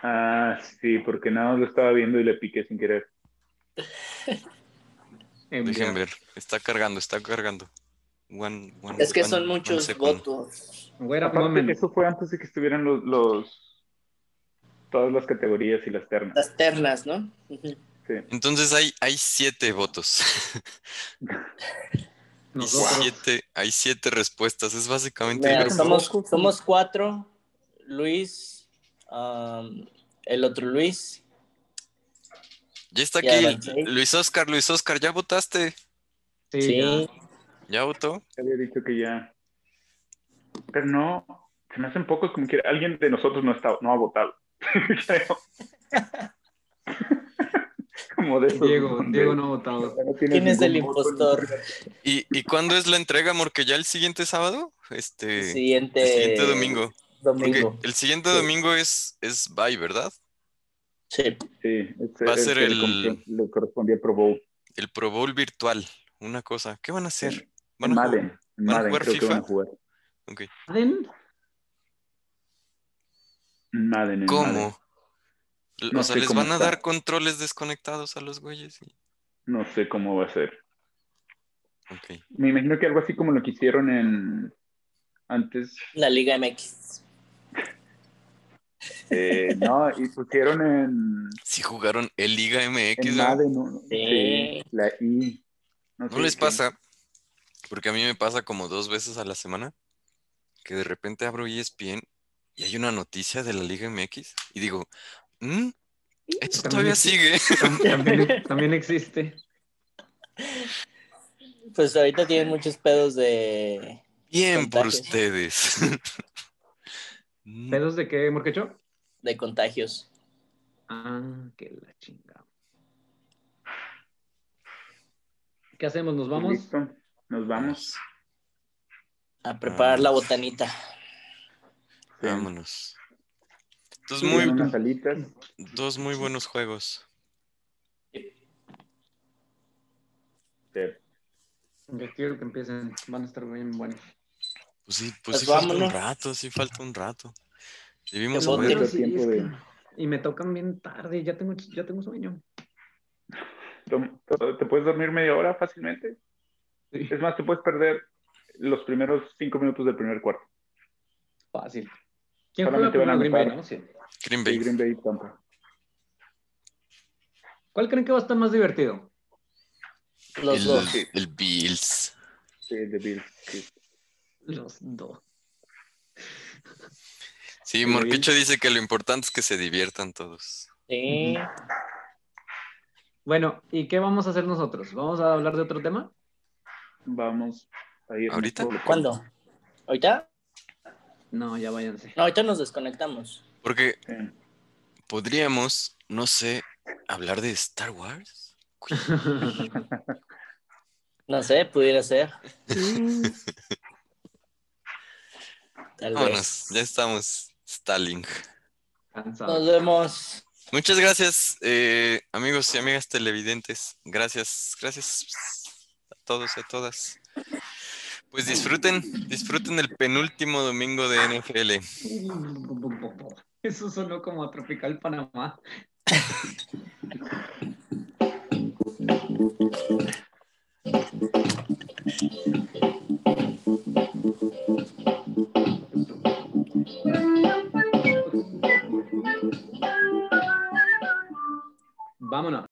[SPEAKER 2] Ah, sí, porque nada más lo estaba viendo y le piqué sin querer. (laughs)
[SPEAKER 4] Enviar.
[SPEAKER 1] Dejen ver. Está cargando, está cargando. One- one-
[SPEAKER 3] Es que
[SPEAKER 1] one-
[SPEAKER 3] son
[SPEAKER 1] one
[SPEAKER 3] muchos votos.
[SPEAKER 4] A
[SPEAKER 2] Aparte, eso fue antes de que estuvieran los, los todas las categorías y las ternas.
[SPEAKER 3] Las ternas, ¿no?
[SPEAKER 2] Sí.
[SPEAKER 1] Entonces hay, hay siete votos. (laughs) Y siete, hay siete respuestas. Es básicamente
[SPEAKER 3] Mira, somos, somos cuatro. Luis, um, el otro Luis.
[SPEAKER 1] Ya está aquí. Luis Oscar, Luis Oscar, ¿ya votaste?
[SPEAKER 4] Sí,
[SPEAKER 3] Sí.
[SPEAKER 4] ya.
[SPEAKER 1] ¿Ya votó?
[SPEAKER 2] Había dicho que ya. Pero no, se me hacen pocos como que alguien de nosotros no, está, no ha votado. (laughs) Creo. (laughs) como de esos
[SPEAKER 4] Diego, Diego no ha votado.
[SPEAKER 2] no
[SPEAKER 3] ¿Quién es el impostor?
[SPEAKER 1] ¿Y, y cuándo es la entrega, Porque ¿Ya el siguiente sábado? Este,
[SPEAKER 3] Siguiente,
[SPEAKER 1] el siguiente domingo. Porque el siguiente
[SPEAKER 2] Sí.
[SPEAKER 1] domingo es, es bye, ¿verdad?
[SPEAKER 3] Sí.
[SPEAKER 2] Sí,
[SPEAKER 1] Va a ser
[SPEAKER 2] le
[SPEAKER 1] el-
[SPEAKER 2] Le correspondía a Pro Bowl.
[SPEAKER 1] El Pro Bowl virtual. Una cosa. ¿Qué van a hacer? ¿Van a?
[SPEAKER 2] Madden. En
[SPEAKER 1] ¿Van a jugar
[SPEAKER 2] creo que van a
[SPEAKER 1] FIFA?
[SPEAKER 2] jugar.
[SPEAKER 1] Ok.
[SPEAKER 4] ¿Madden?
[SPEAKER 2] Madden, en.
[SPEAKER 1] ¿Cómo?
[SPEAKER 2] No
[SPEAKER 1] o sea,
[SPEAKER 2] sé
[SPEAKER 1] les
[SPEAKER 2] cómo
[SPEAKER 1] van a
[SPEAKER 2] está.
[SPEAKER 1] dar controles desconectados a los güeyes. y-
[SPEAKER 2] No sé cómo va a ser.
[SPEAKER 1] Ok.
[SPEAKER 2] Me imagino que algo así como lo que hicieron en antes,
[SPEAKER 3] La Liga MX.
[SPEAKER 2] eh, no, y pusieron en,
[SPEAKER 1] Si jugaron el Liga MX,
[SPEAKER 2] en
[SPEAKER 1] ¿verdad?
[SPEAKER 2] Madden, ¿no?
[SPEAKER 3] Sí.
[SPEAKER 2] Sí, la I.
[SPEAKER 1] ¿No
[SPEAKER 2] sé
[SPEAKER 1] les
[SPEAKER 2] qué.
[SPEAKER 1] pasa? Porque a mí me pasa como dos veces a la semana que de repente abro ESPN y hay una noticia de la Liga MX y digo, "Mm, esto
[SPEAKER 4] También
[SPEAKER 1] todavía
[SPEAKER 4] existe.
[SPEAKER 1] sigue.
[SPEAKER 4] También, (laughs) también existe.
[SPEAKER 3] Pues ahorita tienen muchos pedos de.
[SPEAKER 1] Bien por ustedes. (laughs) Mm,
[SPEAKER 4] ¿Pedos de qué, Morquecho?
[SPEAKER 3] de contagios.
[SPEAKER 4] Ah, que la chingada. ¿Qué hacemos? ¿Nos vamos?
[SPEAKER 2] Listo, nos vamos.
[SPEAKER 3] A preparar la
[SPEAKER 1] Vámonos.
[SPEAKER 3] botanita.
[SPEAKER 2] Sí.
[SPEAKER 1] Vámonos. Entonces,
[SPEAKER 2] Muy
[SPEAKER 1] dos muy buenos juegos.
[SPEAKER 4] Yo quiero que empiecen. Van a estar bien buenos.
[SPEAKER 1] Pues sí, pues,
[SPEAKER 3] Pues
[SPEAKER 1] sí falta un rato, sí falta un rato.
[SPEAKER 2] De-
[SPEAKER 4] Y me tocan bien tarde. Ya tengo, ya tengo sueño.
[SPEAKER 2] ¿Te puedes dormir media hora fácilmente?
[SPEAKER 4] Sí,
[SPEAKER 2] Es más, te puedes perder los primeros cinco minutos del primer cuarto.
[SPEAKER 4] fácil. ¿Quién juega
[SPEAKER 2] Solamente van a
[SPEAKER 4] primero Green Bay, no? Sí.
[SPEAKER 1] Green
[SPEAKER 2] Sí,
[SPEAKER 1] Bay.
[SPEAKER 2] Green Bay Tampa.
[SPEAKER 4] ¿Cuál creen que va a estar más divertido?
[SPEAKER 3] Los
[SPEAKER 1] el,
[SPEAKER 3] dos.
[SPEAKER 1] el Bills.
[SPEAKER 2] Sí, de Bills. sí.
[SPEAKER 4] Los dos.
[SPEAKER 1] Sí,
[SPEAKER 2] El
[SPEAKER 1] Morquicho dice que lo importante es que se diviertan todos.
[SPEAKER 3] Sí.
[SPEAKER 4] Bueno, ¿y qué vamos a hacer nosotros? ¿Vamos a hablar de otro tema?
[SPEAKER 2] Vamos a ir.
[SPEAKER 1] ¿Ahorita?
[SPEAKER 3] ¿Cuándo? ¿Ahorita?
[SPEAKER 4] No, ya váyanse.
[SPEAKER 3] No, ahorita nos desconectamos.
[SPEAKER 1] Porque podríamos, no sé, hablar de Star Wars. (laughs)
[SPEAKER 3] No sé, pudiera ser. Tal vez.
[SPEAKER 1] Vámonos, ya estamos. Stalin.
[SPEAKER 4] Cansado.
[SPEAKER 3] Nos vemos.
[SPEAKER 1] Muchas gracias, eh, amigos y amigas televidentes. Gracias, gracias a todos y a todas. Pues disfruten, disfruten el penúltimo domingo de NFL.
[SPEAKER 4] Eso sonó como a Tropical Panamá. Vámonos.